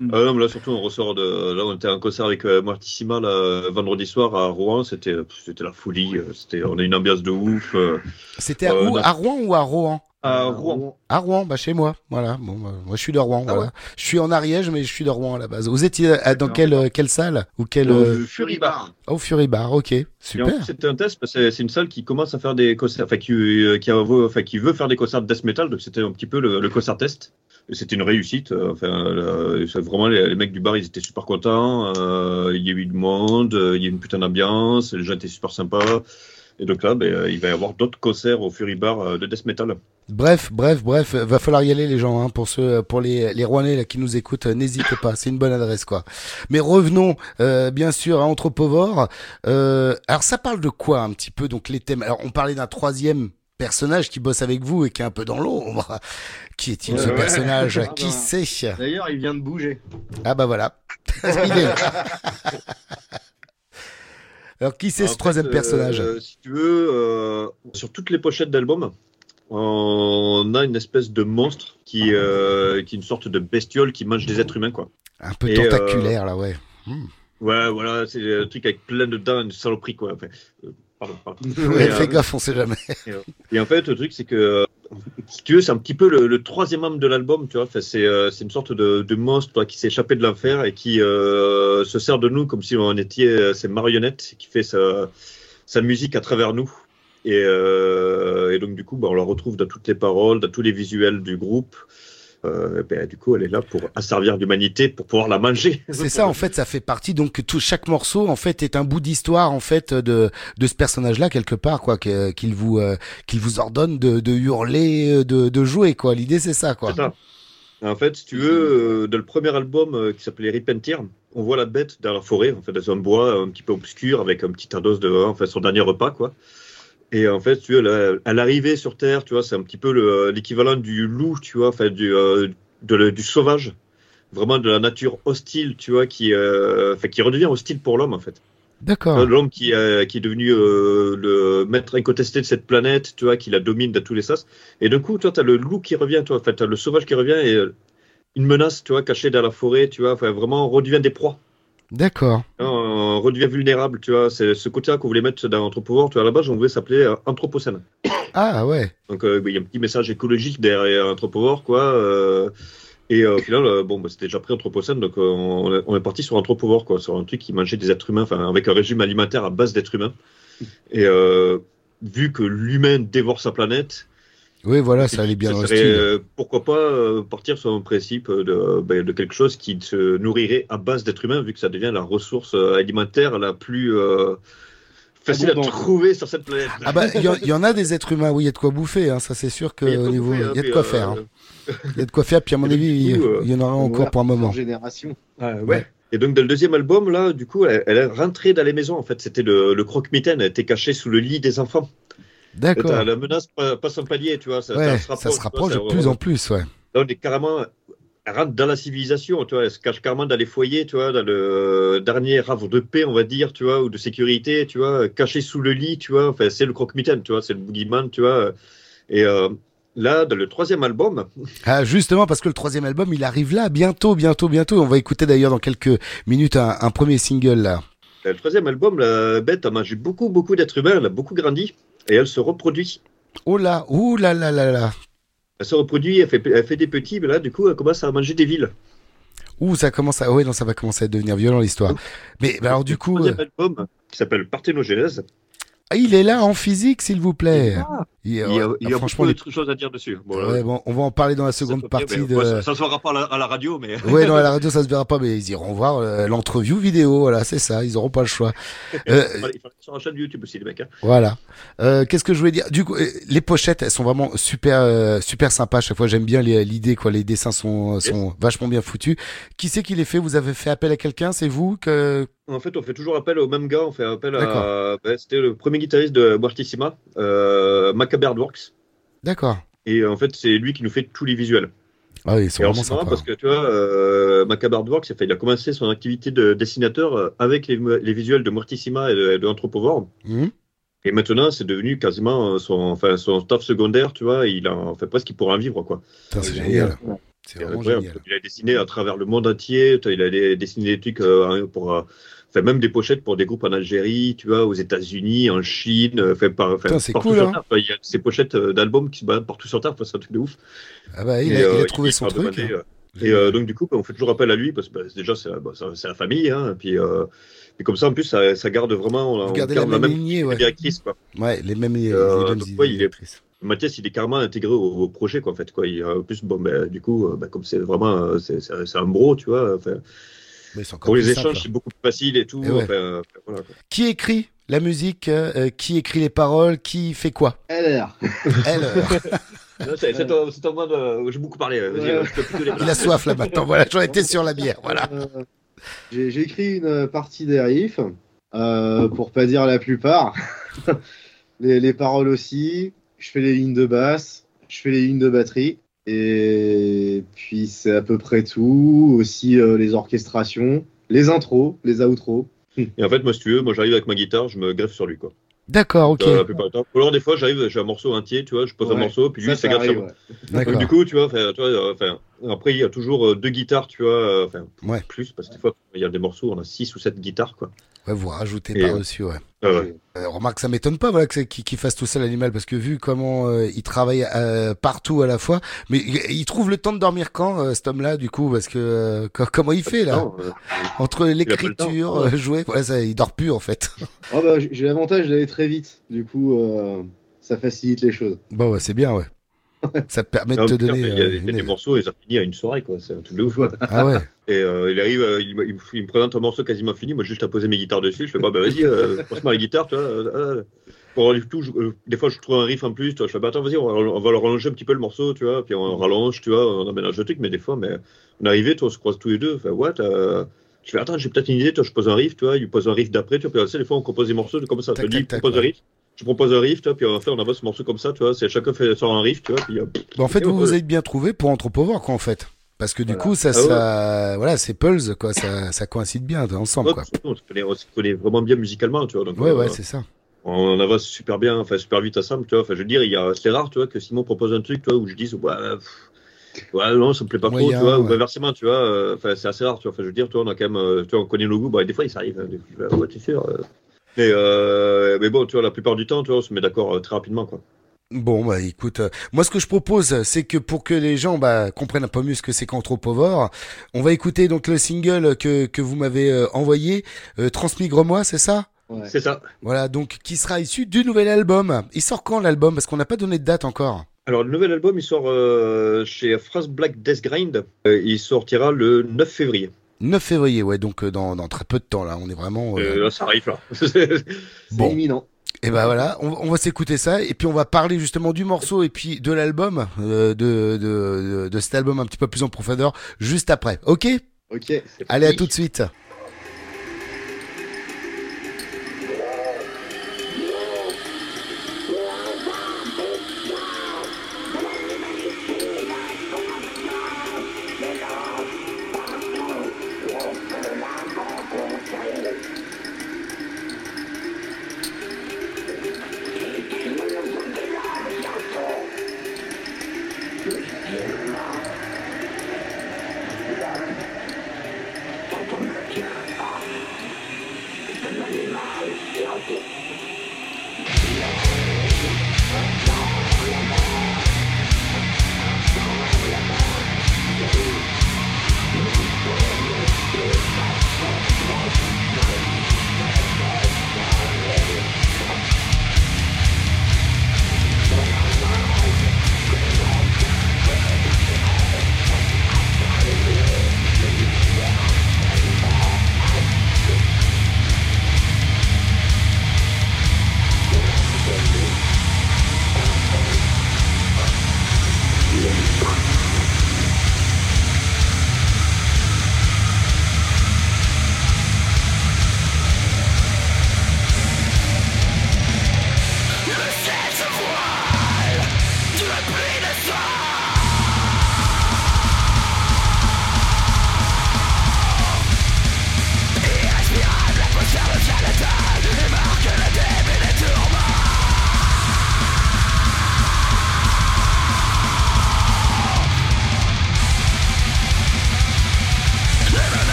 Ah non, mais là, surtout, on ressort de. Là, on était en concert avec euh, Mortissima là, euh, vendredi soir à Rouen. C'était c'était la folie. euh, C'était, on a une ambiance de ouf. euh. C'était à, Euh, où? non. à Rouen ou à Rouen À Rouen. À Rouen, bah chez moi. Voilà. Bon, bah, moi je suis de Rouen. Ah voilà. Je suis en Ariège, mais je suis de Rouen à la base. Vous étiez à- dans quelle euh, quelle salle ou quelle Au euh, Fury Bar. Au Fury Bar. Ok, super. c'était un test parce que c'est une salle qui commence à faire des concerts, enfin qui, euh, qui, a- enfin, qui veut faire des concerts de death metal, donc c'était un petit peu le, le concert test. C'était une réussite. euh, Enfin, euh, vraiment les, les mecs du bar, ils étaient super contents. euh, il y a eu du monde, euh, il y a eu une putain d'ambiance, les gens étaient super sympas. Et donc là, ben, euh, il va y avoir d'autres concerts au Fury Bar euh, de death metal. Bref, bref, bref, va falloir y aller les gens, hein, pour ceux, pour les les Rouennais là qui nous écoutent, euh, n'hésitez pas, c'est une bonne adresse quoi. Mais revenons euh, bien sûr à Anthropovore. Euh, alors ça parle de quoi un petit peu donc les thèmes? Alors on parlait d'un troisième personnage qui bosse avec vous et qui est un peu dans l'ombre. Qui est-il ce Ouais, personnage? Ah [LAUGHS] Qui ben. c'est? D'ailleurs, il vient de bouger. Ah bah voilà. [LAUGHS] [LAUGHS] Alors qui c'est ce fait, troisième euh, personnage Si tu veux, euh, sur toutes les pochettes d'albums, on a une espèce de monstre qui, euh, qui est une sorte de bestiole qui mange des êtres humains, quoi. Un peu et, tentaculaire là, ouais. Ouais, voilà, c'est un truc avec plein de dents, une saloperie, quoi. Enfin, euh, pardon, pardon. [LAUGHS] Ouais, Et, fais euh, gaffe, on sait jamais. et, euh, et en fait, le truc, c'est que, euh, si tu veux, c'est un petit peu le, le troisième homme de l'album, tu vois. Enfin, c'est euh, c'est une sorte de, de monstre toi, qui s'est échappé de l'enfer et qui euh, se sert de nous comme si on était euh, ses marionnettes, qui fait sa, sa musique à travers nous. Et, euh, et donc, du coup, bah, on la retrouve dans toutes les paroles, dans tous les visuels du groupe. Euh, ben, du coup, elle est là pour asservir l'humanité, pour pouvoir la manger. C'est ça, en fait, ça fait partie. Donc, tout chaque morceau, en fait, est un bout d'histoire, en fait, de de ce personnage-là quelque part, quoi, qu'il vous euh, qu'il vous ordonne de, de hurler, euh, de, de jouer, quoi. L'idée, c'est ça, quoi. Ça. En fait, si tu veux, euh, dans le premier album euh, qui s'appelait Repentir, on voit la bête dans la forêt, en fait, dans un bois un petit peu obscur, avec un petit ados de, enfin, son dernier repas, quoi. Et en fait, tu vois, à l'arrivée sur Terre, tu vois, c'est un petit peu le- l'équivalent du loup, tu vois, enfin, du, euh, de le- du sauvage, vraiment de la nature hostile, tu vois, qui, euh, qui redevient hostile pour l'homme, en fait. D'accord. L'homme qui, euh, qui est devenu euh, le maître incontesté de cette planète, tu vois, qui la domine dans tous les sens. Et d'un coup, toi, tu as le loup qui revient, toi, en fait, t'as le sauvage qui revient et euh, une menace, tu vois, cachée dans la forêt, tu vois, enfin, vraiment, on redevient des proies. D'accord. On redevient vulnérable, tu vois. C'est ce côté-là qu'on voulait mettre dans Anthropovore. Tu vois, à la base, on voulait s'appeler euh, Anthropocène. Ah ouais. Donc, euh, il y a un petit message écologique derrière Anthropovore, quoi. euh, et au final, bon, bah, c'était déjà pris Anthropocène, donc on, est- on est parti sur Anthropovore, quoi, sur un truc qui mangeait des êtres humains, enfin, avec un régime alimentaire à base d'êtres humains. Et vu que l'humain dévore sa planète, Oui, voilà, ça allait bien dans le serait, style. euh, pourquoi pas euh, partir sur un principe de, ben, de quelque chose qui se nourrirait à base d'êtres humains, vu que ça devient la ressource euh, alimentaire la plus euh, facile à trouver sur cette planète. Ah bah, il y, en- il y en a des êtres humains, oui, il y a de quoi bouffer, hein, ça c'est sûr que Il y a de au quoi niveau, il y a de quoi faire. Il y a de quoi faire, puis à mon [LAUGHS] avis, il y en aura encore pour un moment. Génération. ouais. Et donc dans le deuxième album là, du coup, elle, elle est rentrée dans les maisons. En fait, c'était le, le croque-mitaine. Elle était cachée sous le lit des enfants. D'accord. La menace pa- passe un palier, tu vois. Ça, Ouais, ça ça se vois, rapproche de ça- plus en plus, ouais. Là, on est carrément. Elle rentre dans la civilisation, tu vois. Elle se cache carrément dans les foyers, tu vois, dans le dernier havre de paix, on va dire, tu vois, ou de sécurité, tu vois, caché sous le lit, tu vois. Enfin, c'est le croque-mitaine, tu vois, c'est le boogeyman, tu vois. Et euh, là, dans le troisième album, [LAUGHS] Ah, justement, parce que le troisième album, il arrive là, bientôt, bientôt, bientôt. On va écouter d'ailleurs dans quelques minutes un, un premier single, là. le troisième album, la bête a mangé beaucoup, beaucoup d'êtres humains, elle a beaucoup grandi, et elle se reproduit. Oh là, ouh là là là là. Elle se reproduit, elle fait, elle fait des petits, mais là, du coup, elle commence à manger des villes. Ouh, ça commence à, ouais, non, ça va commencer à devenir violent, l'histoire. Mais, bah, alors, du coup, Le euh, troisième album, qui s'appelle Parthénogenèse, il est là en physique, s'il vous plaît. Il y a, ouais, il y a franchement, beaucoup de choses à dire dessus. Bon, là, Ouais, bon, on va en parler dans la seconde partie de. ouais, ça, ça se verra pas à la, à la radio, mais. Ouais, non, à la [LAUGHS] radio, ça se verra pas, mais ils iront voir euh, l'entreview vidéo. Voilà, c'est ça. Ils auront pas le choix. Euh, [LAUGHS] il il sur la chaîne YouTube aussi, les mecs. hein. Voilà. Euh, Qu'est-ce que je voulais dire? Du coup, euh, les pochettes, elles sont vraiment super, euh, super sympas. À chaque fois, j'aime bien les- l'idée. Quoi, les dessins sont, sont vachement bien foutus. Qui c'est qui les fait? Vous avez fait appel à quelqu'un? C'est vous que En fait, on fait toujours appel au même gars. On fait appel à. Ben, C'était le premier guitariste de Mortissima, euh, Macabre Works. D'accord. Et en fait, c'est lui qui nous fait tous les visuels. Ah oui, vraiment c'est marrant sympas. parce que tu vois, euh, Macabre Works, il a commencé son activité de dessinateur euh, avec les, les visuels de Mortissima et de, de Anthropovore. Mhm. Et maintenant, c'est devenu quasiment euh, son, enfin, son staff secondaire, tu vois. Il en fait presque qu'il pourra en vivre, quoi. C'est génial. euh, C'est vraiment génial. Il a dessiné à travers le monde entier. Il a dessiné des trucs euh, pour, enfin, même des pochettes pour des groupes en Algérie, tu vois, aux États-Unis, en Chine, euh, fait par, Putain, c'est partout cool, sur hein. Terre. Enfin, Il y a ces pochettes euh, d'albums qui se baladent partout sur Terre. C'est un truc de ouf. Ah bah, il Et, a, il a euh, trouvé il son truc. hein. et euh, donc du coup, bah, on fait toujours appel à lui parce que bah, déjà c'est bah, la famille, hein, et puis euh, et comme ça en plus ça, ça garde vraiment, on, on gardez la garde même lignée, ouais. directrice quoi. Ouais, les mêmes, les mêmes donc, ouais, il est. Mathias, il est carrément intégré au, au projet quoi en fait quoi. Il, en plus bon bah, du coup bah, comme c'est vraiment c'est un bro tu vois. Mais pour les échanges simple. c'est beaucoup plus facile et tout. Et ouais. enfin, euh, voilà, quoi. Qui écrit la musique euh, euh, Qui écrit les paroles Qui fait quoi? LR. LR. [LAUGHS] [LAUGHS] C'est un mode, euh, j'ai beaucoup parlé. Vas-y, Ouais. je peux plus te les Il a soif là maintenant. Voilà, j'en étais sur la bière. Voilà. Euh, J'ai écrit une partie des riffs, euh, pour pas dire la plupart. [LAUGHS] les, les paroles aussi. Je fais les lignes de basse, je fais les lignes de batterie. Et puis c'est à peu près tout. Aussi euh, les orchestrations, les intros, les outros. [LAUGHS] Et en fait, moi, si tu veux, moi j'arrive avec ma guitare, je me greffe sur lui quoi. D'accord, ok. Euh, la plupart du temps. Ou alors des fois, j'arrive, j'ai un morceau entier, tu vois, je pose un Ouais. morceau, puis lui, Ça, ça garde sur arrive, moi. ouais. Donc, du coup, tu vois, enfin, tu vois, euh, après, il y a toujours euh, deux guitares, tu vois, euh, enfin, Ouais. plus, parce que des fois, il y a des morceaux, on a six ou sept guitares, quoi. Ouais, vous rajoutez par-dessus, ouais. Ah ouais. Euh, remarque, ça m'étonne pas voilà, qu'il fasse tout ça l'animal, parce que vu comment euh, il travaille euh, partout à la fois, mais il, trouve le temps de dormir quand, euh, cet homme-là, du coup, parce que euh, co- comment il fait là euh, Entre l'écriture, ouais. jouer, voilà, ça, il dort plus en fait. [LAUGHS] Ah bah, j'ai j'ai l'avantage d'aller très vite. Du coup, euh, ça facilite les choses. Bon, ouais, c'est bien, ouais. Ça te permet de te putain, donner. Il y a, euh, des- une des aide. morceaux, ils ont fini à une soirée, quoi. C'est un truc de ouf. Ah ouais. [LAUGHS] Et euh, il arrive, euh, il, me- il il présente un morceau quasiment fini, moi, juste à poser mes guitares dessus, je fais, bah, bah vas-y, euh, [LAUGHS] passe-moi la guitare, tu vois. Pour tout, je- des fois, je trouve un riff en plus, tu vois, je fais, bah attends, vas-y, on, va- on va le rallonger un petit peu le morceau, tu vois, puis on rallonge, tu vois, on aménage le truc, mais des fois, mais on arrivé, toi, on se croise tous les deux, enfin, what Je fais, attends, j'ai peut-être une idée, toi, je pose un riff, tu vois, il pose un riff d'après, tu vois, puis des fois, on compose des morceaux comme ça, Tac, tu il tac, tac, propose un ouais. riff, je propose un riff, tu vois, puis on fait, on avance ce morceau comme ça, tu vois, c'est chacun fait, sort un riff, tu vois, puis. euh, Bon, en fait, vous vous êtes bien trouvé pour Anthropovore, quoi, en fait. Parce que du Voilà. coup, ça, Ah ouais. ça, voilà, c'est Pulse, quoi, ça, ça coïncide bien ensemble, Ouais, quoi. on, se connaît, on se connaît vraiment bien musicalement, tu vois. Donc, Ouais, euh, ouais, c'est ça. on avance super bien, enfin super vite ensemble, tu vois. Enfin, je veux dire, il y a, c'est rare, tu vois, que Simon propose un truc, tu vois, où je dise, ouais, pff, ouais, non, ça me plaît pas Moyen, trop, tu vois, ou inversement, tu vois. euh, Enfin, c'est assez rare, tu vois. Enfin, je veux dire, tu vois, on a quand même, euh, tu vois, on connaît nos goûts. Bon, des fois, il s'arrive, hein, fois, ouais, t'es sûr. euh. Mais, euh, mais bon, tu vois, la plupart du temps, tu vois, on se met d'accord euh, très rapidement, quoi. Bon, bah écoute, euh, moi ce que je propose, c'est que pour que les gens bah, comprennent un peu mieux ce que c'est qu'Anthropovore, on va écouter donc le single que, que vous m'avez euh, envoyé, euh, Transmigre-moi, c'est ça? Ouais. C'est ça. Voilà, donc qui sera issu du nouvel album. Il sort quand l'album? Parce qu'on n'a pas donné de date encore. Alors, le nouvel album, il sort euh, chez Phrase Black Death Grind. Euh, il sortira le 9 février. 9 février, ouais, donc euh, dans, dans très peu de temps là, on est vraiment... euh, Euh, là, ça arrive, là. [LAUGHS] C'est Bon. imminent. Et ben voilà, on, on va s'écouter ça et puis on va parler justement du morceau et puis de l'album, euh, de, de, de, de cet album un petit peu plus en profondeur juste après. Ok? Ok. Allez, à tout de suite.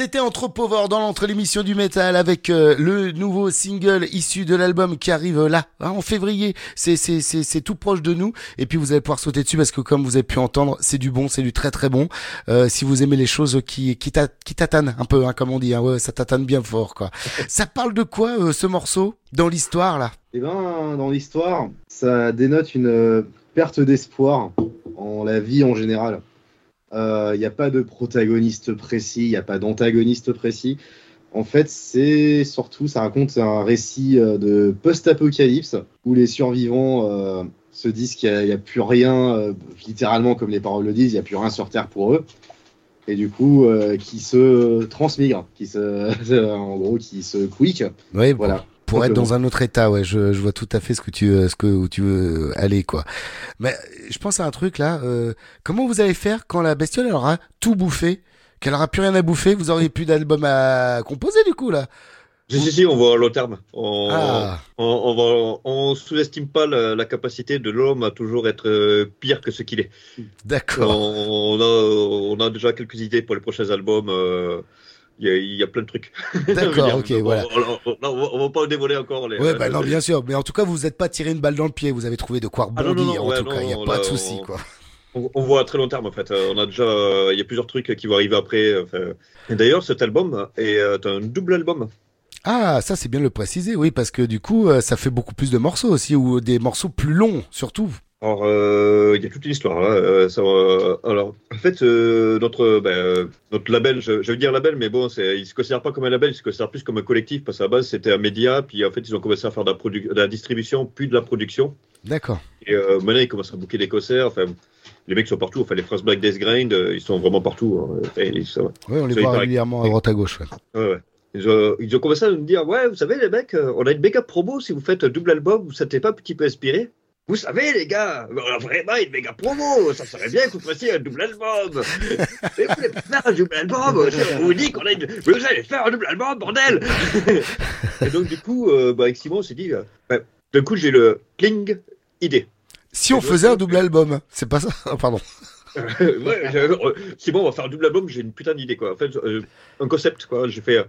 C'était Anthropovore dans l'entre l'émission du métal avec euh, le nouveau single issu de l'album qui arrive là hein, en février. C'est c'est c'est c'est tout proche de nous et puis vous allez pouvoir sauter dessus parce que comme vous avez pu entendre, c'est du bon, c'est du très très bon. Euh, si vous aimez les choses qui qui t'a- qui tatanent un peu hein, comme on dit, hein, ouais, ça tatane bien fort quoi. [LAUGHS] ça parle de quoi euh, ce morceau dans l'histoire là? Eh ben, dans l'histoire, ça dénote une euh, perte d'espoir en la vie en général. Il n'y a pas de protagoniste précis, il n'y a pas d'antagoniste précis. En fait, c'est surtout, ça raconte un récit euh, de post-apocalypse où les survivants euh, se disent qu'il n'y a, plus rien, euh, littéralement comme les paroles le disent, il n'y a plus rien sur Terre pour eux. Et du coup, euh, qui se transmigrent, qui se, [LAUGHS] en gros, qui se quick. Ouais, voilà. Pour être dans un autre état, ouais, je, je vois tout à fait ce que tu, euh, ce que où tu veux aller, quoi. Mais euh, je pense à un truc là. euh, comment vous allez faire quand la bestiole elle aura tout bouffé, qu'elle aura plus rien à bouffer Vous auriez plus d'album à composer du coup là? Si, si, si, on voit à long terme. On, Ah. on, on, va- on sous-estime pas la, la capacité de l'homme à toujours être euh, pire que ce qu'il est. D'accord. On, on a, on a déjà quelques idées pour les prochains albums. euh, Il y, a, il y a plein de trucs. D'accord, [LAUGHS] ok, voilà. On, on- va- pas dévoiler encore les. Ouais, bah non, bien sûr. Mais en tout cas, vous vous êtes pas tiré une balle dans le pied. Vous avez trouvé de quoi Ah non, rebondir. non, non, en ouais, tout cas, il y a pas de souci, on- quoi. On, voit à très long terme en fait. Euh, On a déjà, euh, il y a plusieurs trucs qui vont arriver après. enfin. Et d'ailleurs, cet album est euh, un double album. Ah, ça c'est bien de le préciser, oui, parce que du coup, euh, ça fait beaucoup plus de morceaux aussi, ou des morceaux plus longs, surtout. Alors, euh, il y a toute une histoire. hein, euh, ça, euh, alors, en fait, notre, ben, notre label, je, je veux dire label, mais bon, il se considère pas comme un label, il se considère plus comme un collectif, parce qu'à la base, c'était un média, puis en fait, ils ont commencé à faire de la, produ- de la distribution, puis de la production. D'accord. Et maintenant, ils commencent à booker des concerts. Enfin, les mecs sont partout. Enfin, les France Black Death Grind, euh, ils sont vraiment partout. hein. Enfin, ils sont- Ouais, on les voit régulièrement à droite à gauche. ouais. Ouais. Ils ont, ils ont commencé à nous dire Ouais, vous savez, les mecs, on a une méga promo si vous faites un double album, vous n'êtes pas un petit peu inspiré Vous savez, les gars, on a vraiment une méga promo, ça serait bien que vous fassiez un double album. [LAUGHS] Mais vous voulez pas faire un double album On vous dit qu'on a une. Mais vous allez faire un double album, bordel [LAUGHS] Et donc, du coup, euh, bah, avec Simon, on s'est dit euh, ouais, D'un coup, j'ai le cling idée. Si on faisait un double album, c'est pas ça [LAUGHS] Pardon. ouais, j'ai- euh, c'est bon, on va faire un double album, j'ai une putain d'idée quoi. En fait, euh, un concept quoi. J'ai fait. euh,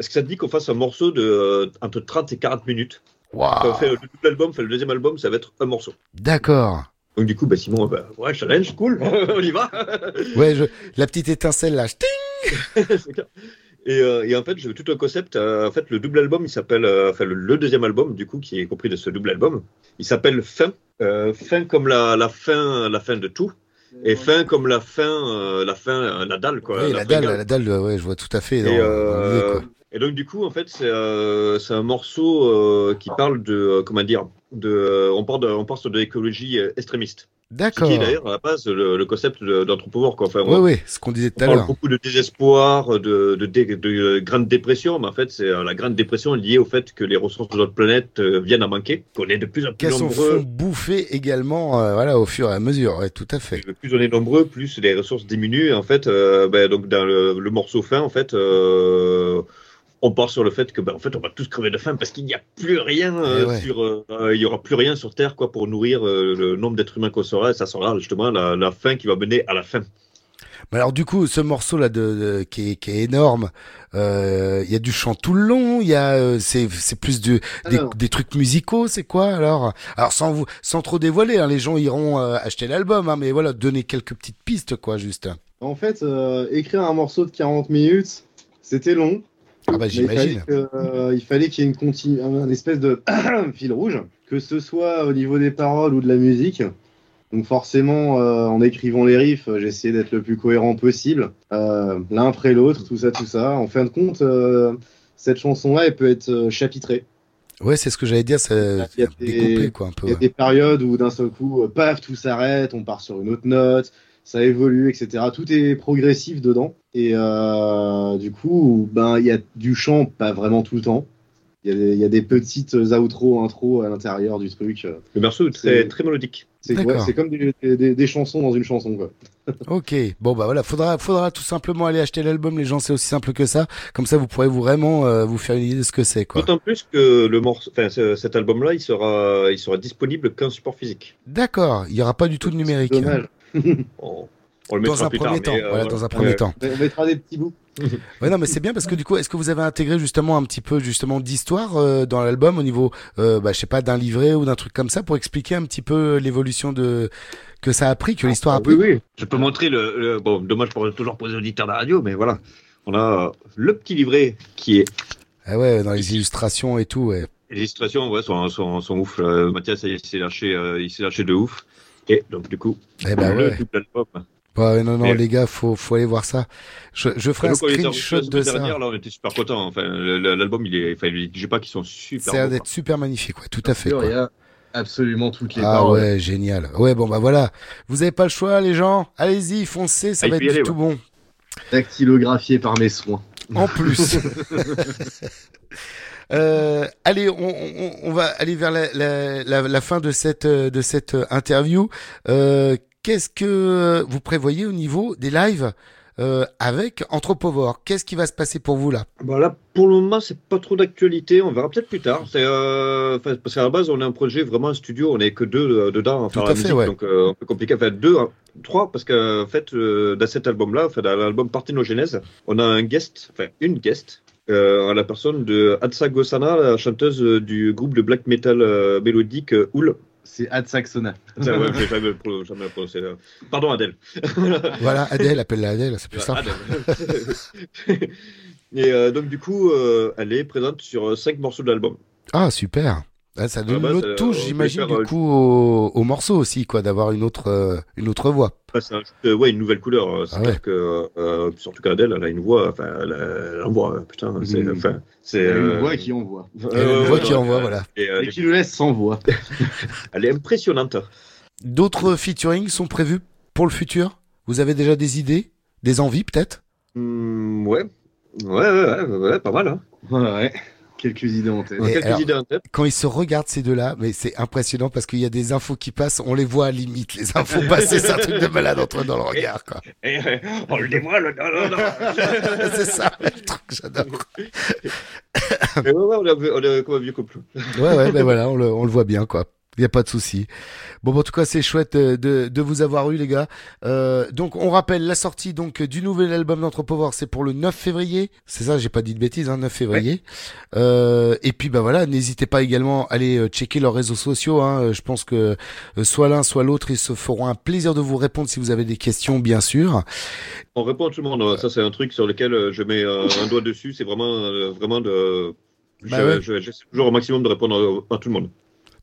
Est-ce que ça te dit qu'on fasse un morceau de euh, entre 30 et 40 minutes? Quand on fait le double album, fait le deuxième album, ça va être un morceau. D'accord. Donc du coup, bah Simon, bah, ouais, challenge, cool, [LAUGHS] on y va. [LAUGHS] Ouais, je... la petite étincelle là. [LAUGHS] Et, euh, et en fait, j'ai tout un concept. euh, en fait, le double album, il s'appelle, euh, enfin le, le deuxième album, du coup, qui est compris de ce double album, il s'appelle Fin. Euh, fin comme la, la fin, la fin de tout. Et fin comme la fin, euh, la fin euh, Nadal quoi. Oui, la la dalle, la dalle, ouais, je vois tout à fait. dans- Et, dans euh, l'idée, quoi. Et donc du coup en fait c'est euh, un morceau euh, qui parle de euh, comment dire de euh, on parle de, on parle de l'écologie euh, extrémiste. D'accord. Qui est d'ailleurs à la base le, le concept d'anthropomorphe. Enfin, Ouais, on- ouais, ce qu'on disait tout on à parle l'heure. beaucoup de désespoir, de, de, de grande dépression, mais en fait, c'est euh, la grande dépression liée au fait que les ressources de notre planète viennent à manquer, qu'on est de plus en plus Qu'elles sont nombreux. bouffer également, euh, voilà, au fur et à mesure, ouais, tout à fait. Plus on est nombreux, plus les ressources diminuent. Et en fait, euh, ben, donc dans le, le morceau fin, en fait, euh, on part sur le fait que, ben, en fait, on va tous crever de faim parce qu'il n'y a plus rien euh, Eh ouais. sur, euh, euh, il y aura plus rien sur Terre, quoi, pour nourrir euh, le nombre d'êtres humains qu'on sera. Et ça sera justement la, la faim qui va mener à la faim. Mais alors du coup, ce morceau là de, de- qui, est, qui est énorme, euh, il y a du chant tout le long, il y a euh, c'est c'est plus du, des, trucs musicaux, c'est quoi alors? Alors sans vous sans trop dévoiler, hein, les gens iront euh, acheter l'album, hein, mais voilà, donner quelques petites pistes quoi, juste. En fait, euh, écrire un morceau de 40 minutes, c'était long. Ah bah Mais il fallait j'imagine. euh, il fallait qu'il y ait une un espèce de [CLEARS THROAT] fil rouge, que ce soit au niveau des paroles ou de la musique. Donc forcément, euh, en écrivant les riffs, euh, j'ai essayé d'être le plus cohérent possible, euh, l'un après l'autre, tout ça, tout ça. En fin de compte, euh, cette chanson-là, elle peut être chapitrée. Ouais, c'est ce que j'allais dire, c'est Il y a des- découpé quoi un peu. Il y a ouais. des périodes où d'un seul coup, paf, tout s'arrête, on part sur une autre note, ça évolue, etc. Tout est progressif dedans. Et euh, du coup, ben, il y a du chant, pas vraiment tout le temps. Il y, a des- il y a des petites outros, intro à l'intérieur du truc. Le morceau est très, C'est- très mélodique. C'est ouais, D'accord. c'est comme des, des- des chansons dans une chanson. Quoi. [LAUGHS] Ok, bon bah voilà, faudra, faudra tout simplement aller acheter l'album, les gens, c'est aussi simple que ça. Comme ça, vous pourrez vous vraiment euh, vous faire une idée de ce que c'est quoi. D'autant plus que le morceau, cet album-là, il sera, il sera disponible qu'en support physique. D'accord, il y aura pas du tout de numérique. Dommage. [LAUGHS] On- On le Dans mettra un plus premier tard, temps, mais, euh, voilà, dans un premier Ouais. temps. On mettra des petits bouts. [LAUGHS] Ouais, non, mais c'est bien parce que du coup, est-ce que vous avez intégré justement un petit peu justement d'histoire euh, dans l'album au niveau, euh, bah, je sais pas, d'un livret ou d'un truc comme ça pour expliquer un petit peu l'évolution de que ça a pris, que l'histoire a Ah, oui, pris? oui. Je peux montrer le, le- Bon, dommage pour toujours pour les auditeurs de la radio, mais voilà. On a euh, le petit livret qui est. Ah ouais, dans les illustrations et tout. Ouais. Les illustrations, ouais, sont, sont, sont ouf. Euh, Mathias, il s'est lâché, euh, il s'est lâché de ouf. Et donc, du coup, Eh ben le ouais. double album. Ouais, non, non, Et- les gars, faut, faut aller voir ça. Je, je ferai un screenshot de ça. dernière, là, on était super contents. Enfin, l'album, il est, enfin, les sais pas qu'ils sont super. Ça a l'air beaux, d'être super magnifique, ouais, tout à fait. sûr, quoi. il y a absolument toutes les Ah paroles. ouais, génial. Ouais, bon bah voilà. Vous avez pas le choix, les gens. Allez-y, foncez, ça Ah, va être y du aller, tout ouais. bon. Dactylographié par mes soins. En plus. [LAUGHS] [LAUGHS] Euh, allez, on, on, on va aller vers la, la, la, la fin de cette, euh, de cette euh, interview. Euh, Qu'est-ce que vous prévoyez au niveau des lives euh, avec Anthropovore Qu'est-ce qui va se passer pour vous là? Bah là, pour le moment, c'est pas trop d'actualité. On verra peut-être plus tard. C'est euh, parce qu'à la base, on a un projet vraiment un studio. On est que deux euh, dedans à faire Tout la à fait, musique, ouais. donc euh, un peu compliqué. Enfin, deux, hein, trois, parce que en fait, euh, dans cet album-là, enfin, dans l'album Parthénogenèse, on a un guest, enfin une guest. Euh, à la personne de Adsa Gosana, la chanteuse euh, du groupe de black metal euh, mélodique euh, Oul. C'est Ad Saxona. Ça, ouais, j'ai jamais, pro- jamais prononcé. euh. Pardon Adèle. [LAUGHS] Voilà, Adèle, appelle-la Adèle, c'est plus simple. Adèle. [LAUGHS] Et euh, donc du coup, euh, elle est présente sur cinq morceaux de l'album. Ah, super. Ah, ça donne Ah bah, une autre touche, j'imagine, du euh, coup, au, au morceau aussi, quoi, d'avoir une autre, euh, une autre voix. Euh, ouais, une nouvelle couleur. euh, C'est Ah ouais. que, euh, surtout qu'Adèle, elle a une voix, enfin, elle euh, putain, c'est, enfin, c'est. Une euh, voix qui envoie. Une voix qui envoie, voilà. Et, euh, Et qui nous laisse sans voix. [LAUGHS] elle est impressionnante. D'autres featuring sont prévus pour le futur? Vous avez déjà des idées? Des envies, peut-être? Ouais. Ouais, ouais, ouais, ouais, pas mal, hein. Ouais. Quelques idées en tête. Et Quelques alors, idées en tête. Quand ils se regardent ces deux-là, mais c'est impressionnant parce qu'il y a des infos qui passent, on les voit à limite, les infos [LAUGHS] passer, c'est un truc de malade entre eux dans le regard, quoi. Et, euh, on le dévoile, non, non, non. c'est ça, le truc, j'adore. Mais ouais, ouais, on est, on un vieux couple. Ouais, ouais, ben voilà, on le, on le voit bien, quoi. Il n'y a pas de souci. Bon, en tout cas, c'est chouette euh, de, de vous avoir eu, les gars. Euh, donc, on rappelle la sortie donc du nouvel album d'Anthropovore, c'est pour le 9 février. C'est ça, j'ai pas dit de bêtises, hein, 9 février. Euh, et puis, bah voilà, n'hésitez pas également à aller euh, checker leurs réseaux sociaux. Hein. Euh, Je pense que soit l'un, soit l'autre, ils se feront un plaisir de vous répondre si vous avez des questions, bien sûr. On répond à tout le monde. Ça, c'est un truc sur lequel je mets un doigt dessus. C'est vraiment, vraiment de. Bah je- ouais. je- J'essaie toujours au maximum de répondre à, à tout le monde.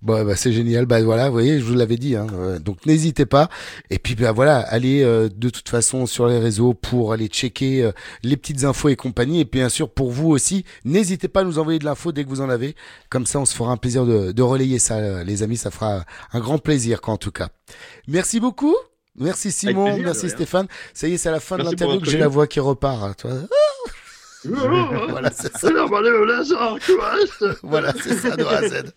Bon, bah, c'est génial. Bah voilà, vous voyez, je vous l'avais dit. Hein. Euh, Donc n'hésitez pas. Et puis bah voilà, allez euh, de toute façon sur les réseaux pour aller checker euh, les petites infos et compagnie. Et puis bien sûr pour vous aussi, n'hésitez pas à nous envoyer de l'info dès que vous en avez. Comme ça, on se fera un plaisir de, de relayer ça, euh, les amis. Ça fera un grand plaisir, quoi, en tout cas. Merci beaucoup. Merci Simon, plaisir, merci. Stéphane. Ça y est, c'est la fin de Merci l'interview que j'ai la voix qui repart. hein, toi. [LAUGHS] voilà, c'est ça. [LAUGHS] Voilà, c'est ça de A à Z.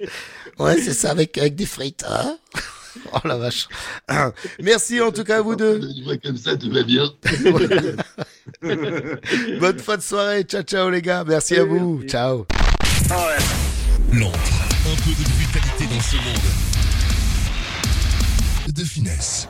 Ouais, c'est ça avec, avec des frites. hein. [LAUGHS] oh la vache. [CLEARS THROAT] Merci en tout cas à vous deux. comme ça, tout va bien. Bonne fin de soirée. Ciao, ciao les gars. Merci à vous. Ciao. L'antre, un peu de brutalité dans ce monde. De finesse.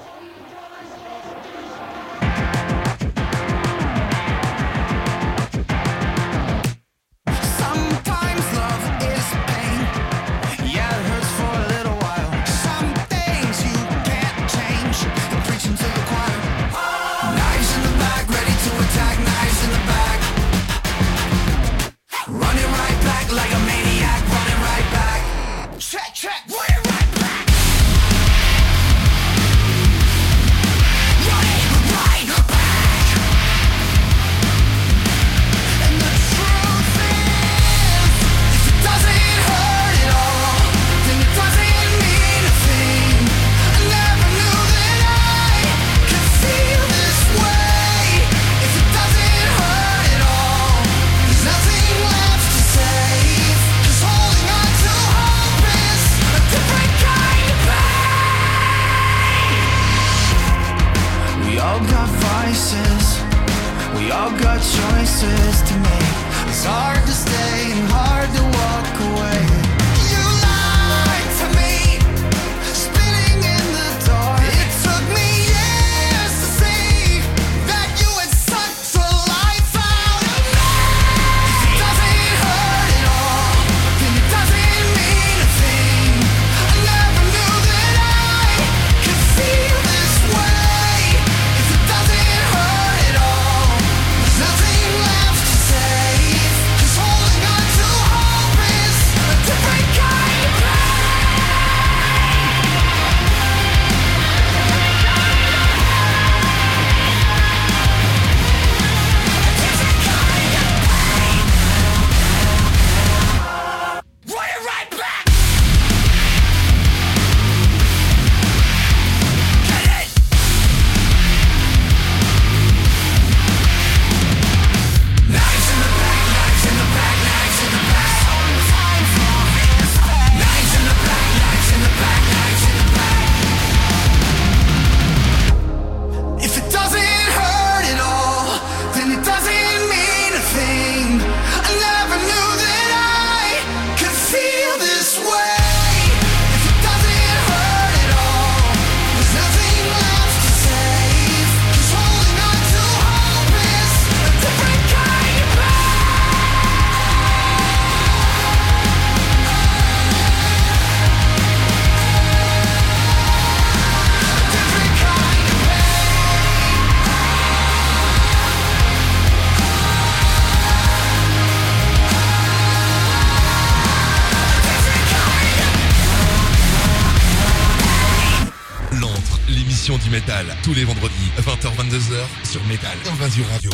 To. It's hard to stay and hard to walk 20h-22h, sur Métal Invasion Radio.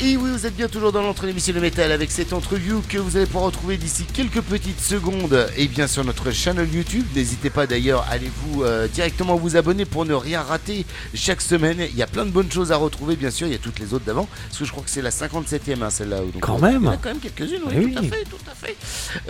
Et oui, vous êtes bien toujours dans l'entre l'émission de métal avec cette entrevue que vous allez pouvoir retrouver d'ici quelques petites secondes et bien sur notre chaîne YouTube. N'hésitez pas d'ailleurs, allez-vous euh, directement vous abonner pour ne rien rater chaque semaine. Il y a plein de bonnes choses à retrouver, bien sûr. Il y a toutes les autres d'avant, parce que je crois que c'est la 57e, hein, celle-là. Donc, Quand euh, même. Il y en a quand même quelques-unes, oui, Eh tout à fait, tout à fait.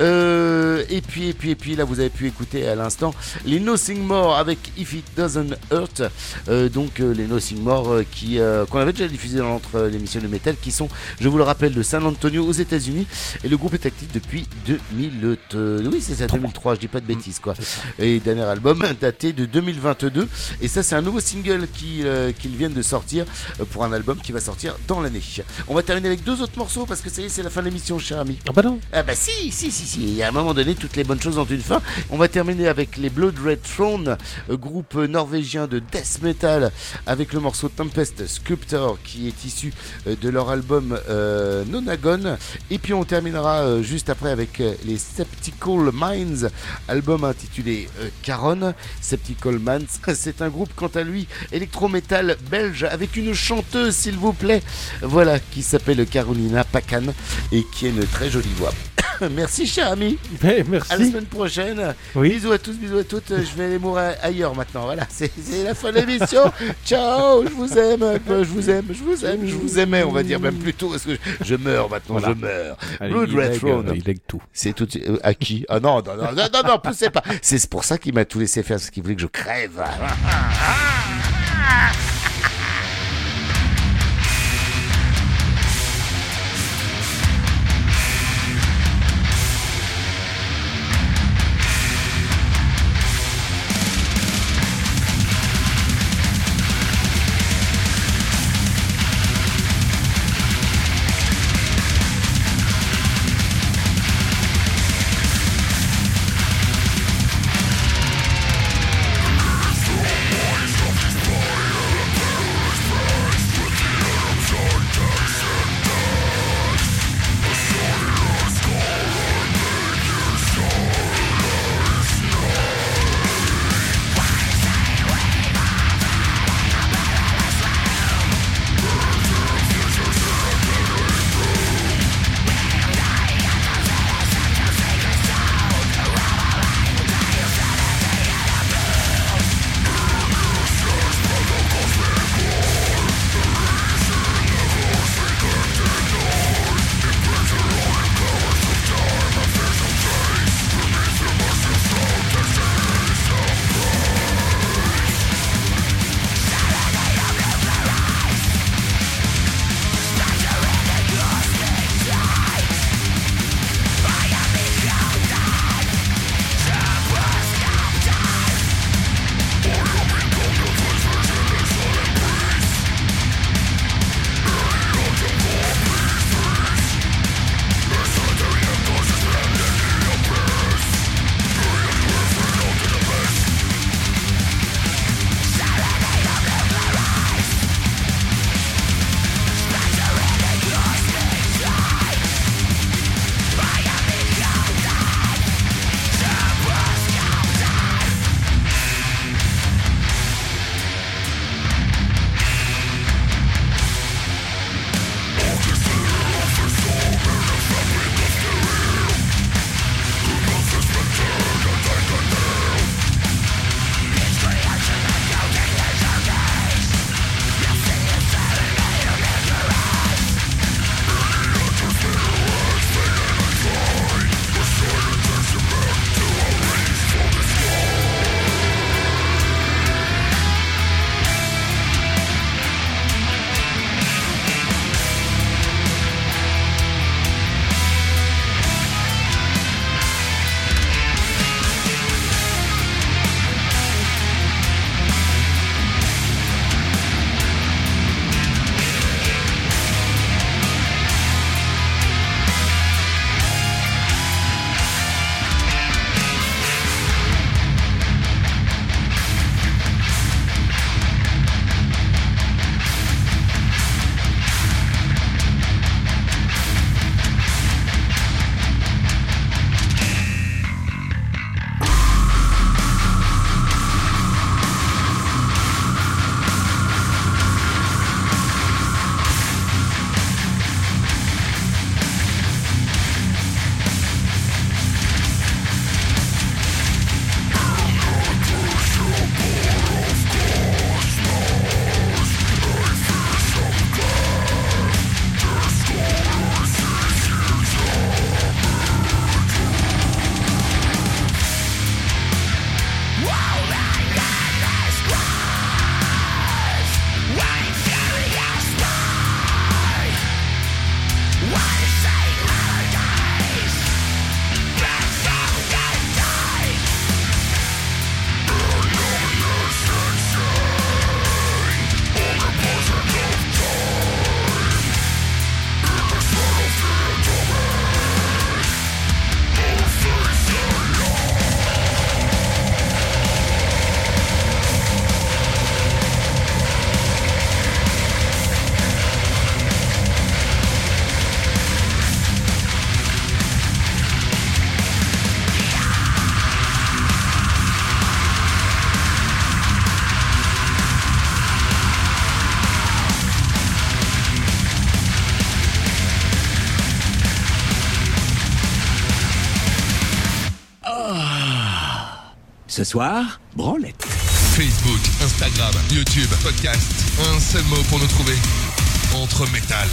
Euh, et puis, et puis, et puis, là, vous avez pu écouter à l'instant les Nothing More avec If It Doesn't Hurt. Euh, donc, les Nothing More qui qu'on avait déjà diffusé dans l'entre l'émission de métal, qui sont, je vous le rappelle, de San Antonio aux États-Unis. Et le groupe est actif depuis 2000. euh, oui, c'est ça, 2003. Je dis pas de bêtises, quoi. Et dernier album daté de 2022. Et ça, c'est un nouveau single qui, euh, qu'ils viennent de sortir euh, pour un album qui va sortir dans l'année. On va terminer avec deux autres morceaux parce que ça y est, c'est la fin de l'émission, cher ami. Ah bah non. Ah bah si, si, si, si. Y a un moment donné, toutes les bonnes choses ont une fin. On va terminer avec les Blood Red Throne, euh, groupe norvégien de death metal, avec le morceau Tempest Sculptor qui est issu euh, de leur album euh, Nonagon. Et puis on terminera euh, juste après avec euh, les Septical Minds, album intitulé Caron. Septical Minds, [LAUGHS] c'est un groupe quant à lui électro-metal belge avec une chanteuse, s'il vous plaît, voilà, qui s'appelle Carolina Pacan et qui a une très jolie voix. [COUGHS] merci, cher ami. Mais merci. À la semaine prochaine. Oui. Bisous à tous, bisous à toutes. Je vais aller mourir ailleurs maintenant. Voilà, [LAUGHS] c'est la fin de l'émission. Ciao, je vous aime, je vous aime, je vous aime, je vous aimais, on va dire même plutôt parce que je, je meurs maintenant, Voilà. je meurs. Allez, Blood Red lègue, Throne. euh, il lègue tout. C'est tout. euh, à qui Ah non, non, non, non, non, non, poussez pas. C'est pour ça qu'il m'a tout laissé faire, parce qu'il voulait que je crève. Ce soir, branlette. Facebook, Instagram, YouTube, podcast. Un seul mot pour nous trouver. Entre métal.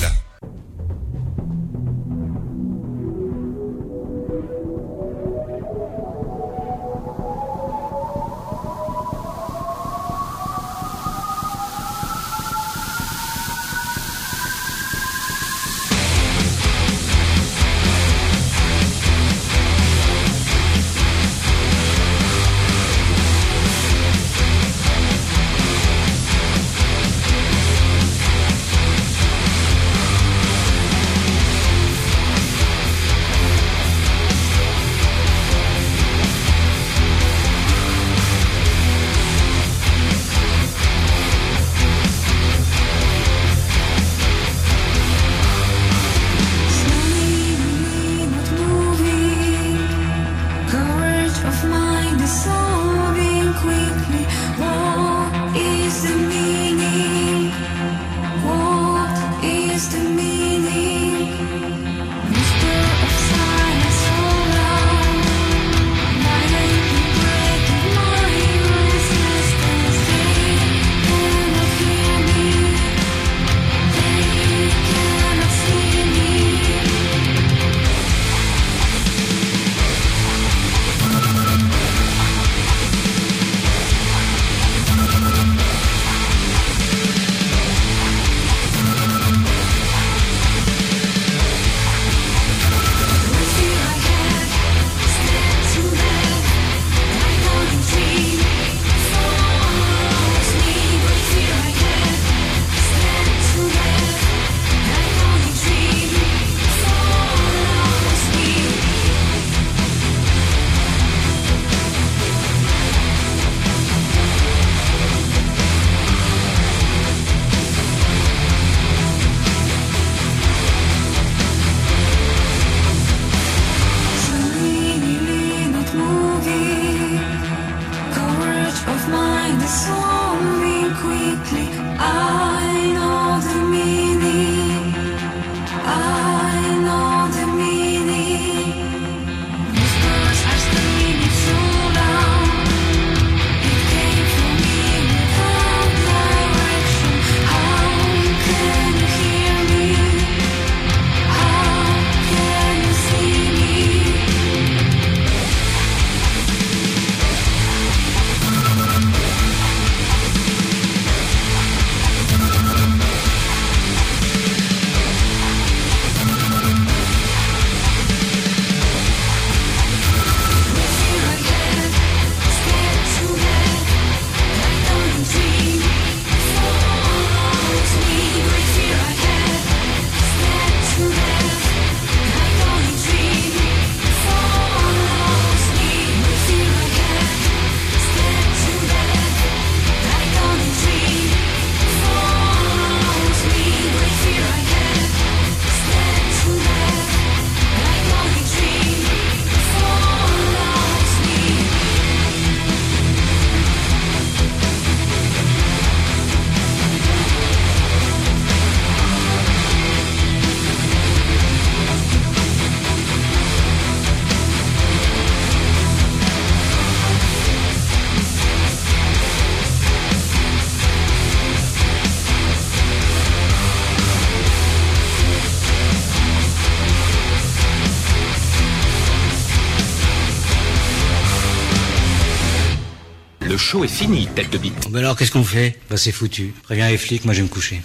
fini, tête de bite. Ben alors, qu'est-ce qu'on fait? Bah, c'est foutu. Préviens les flics, moi je vais me coucher.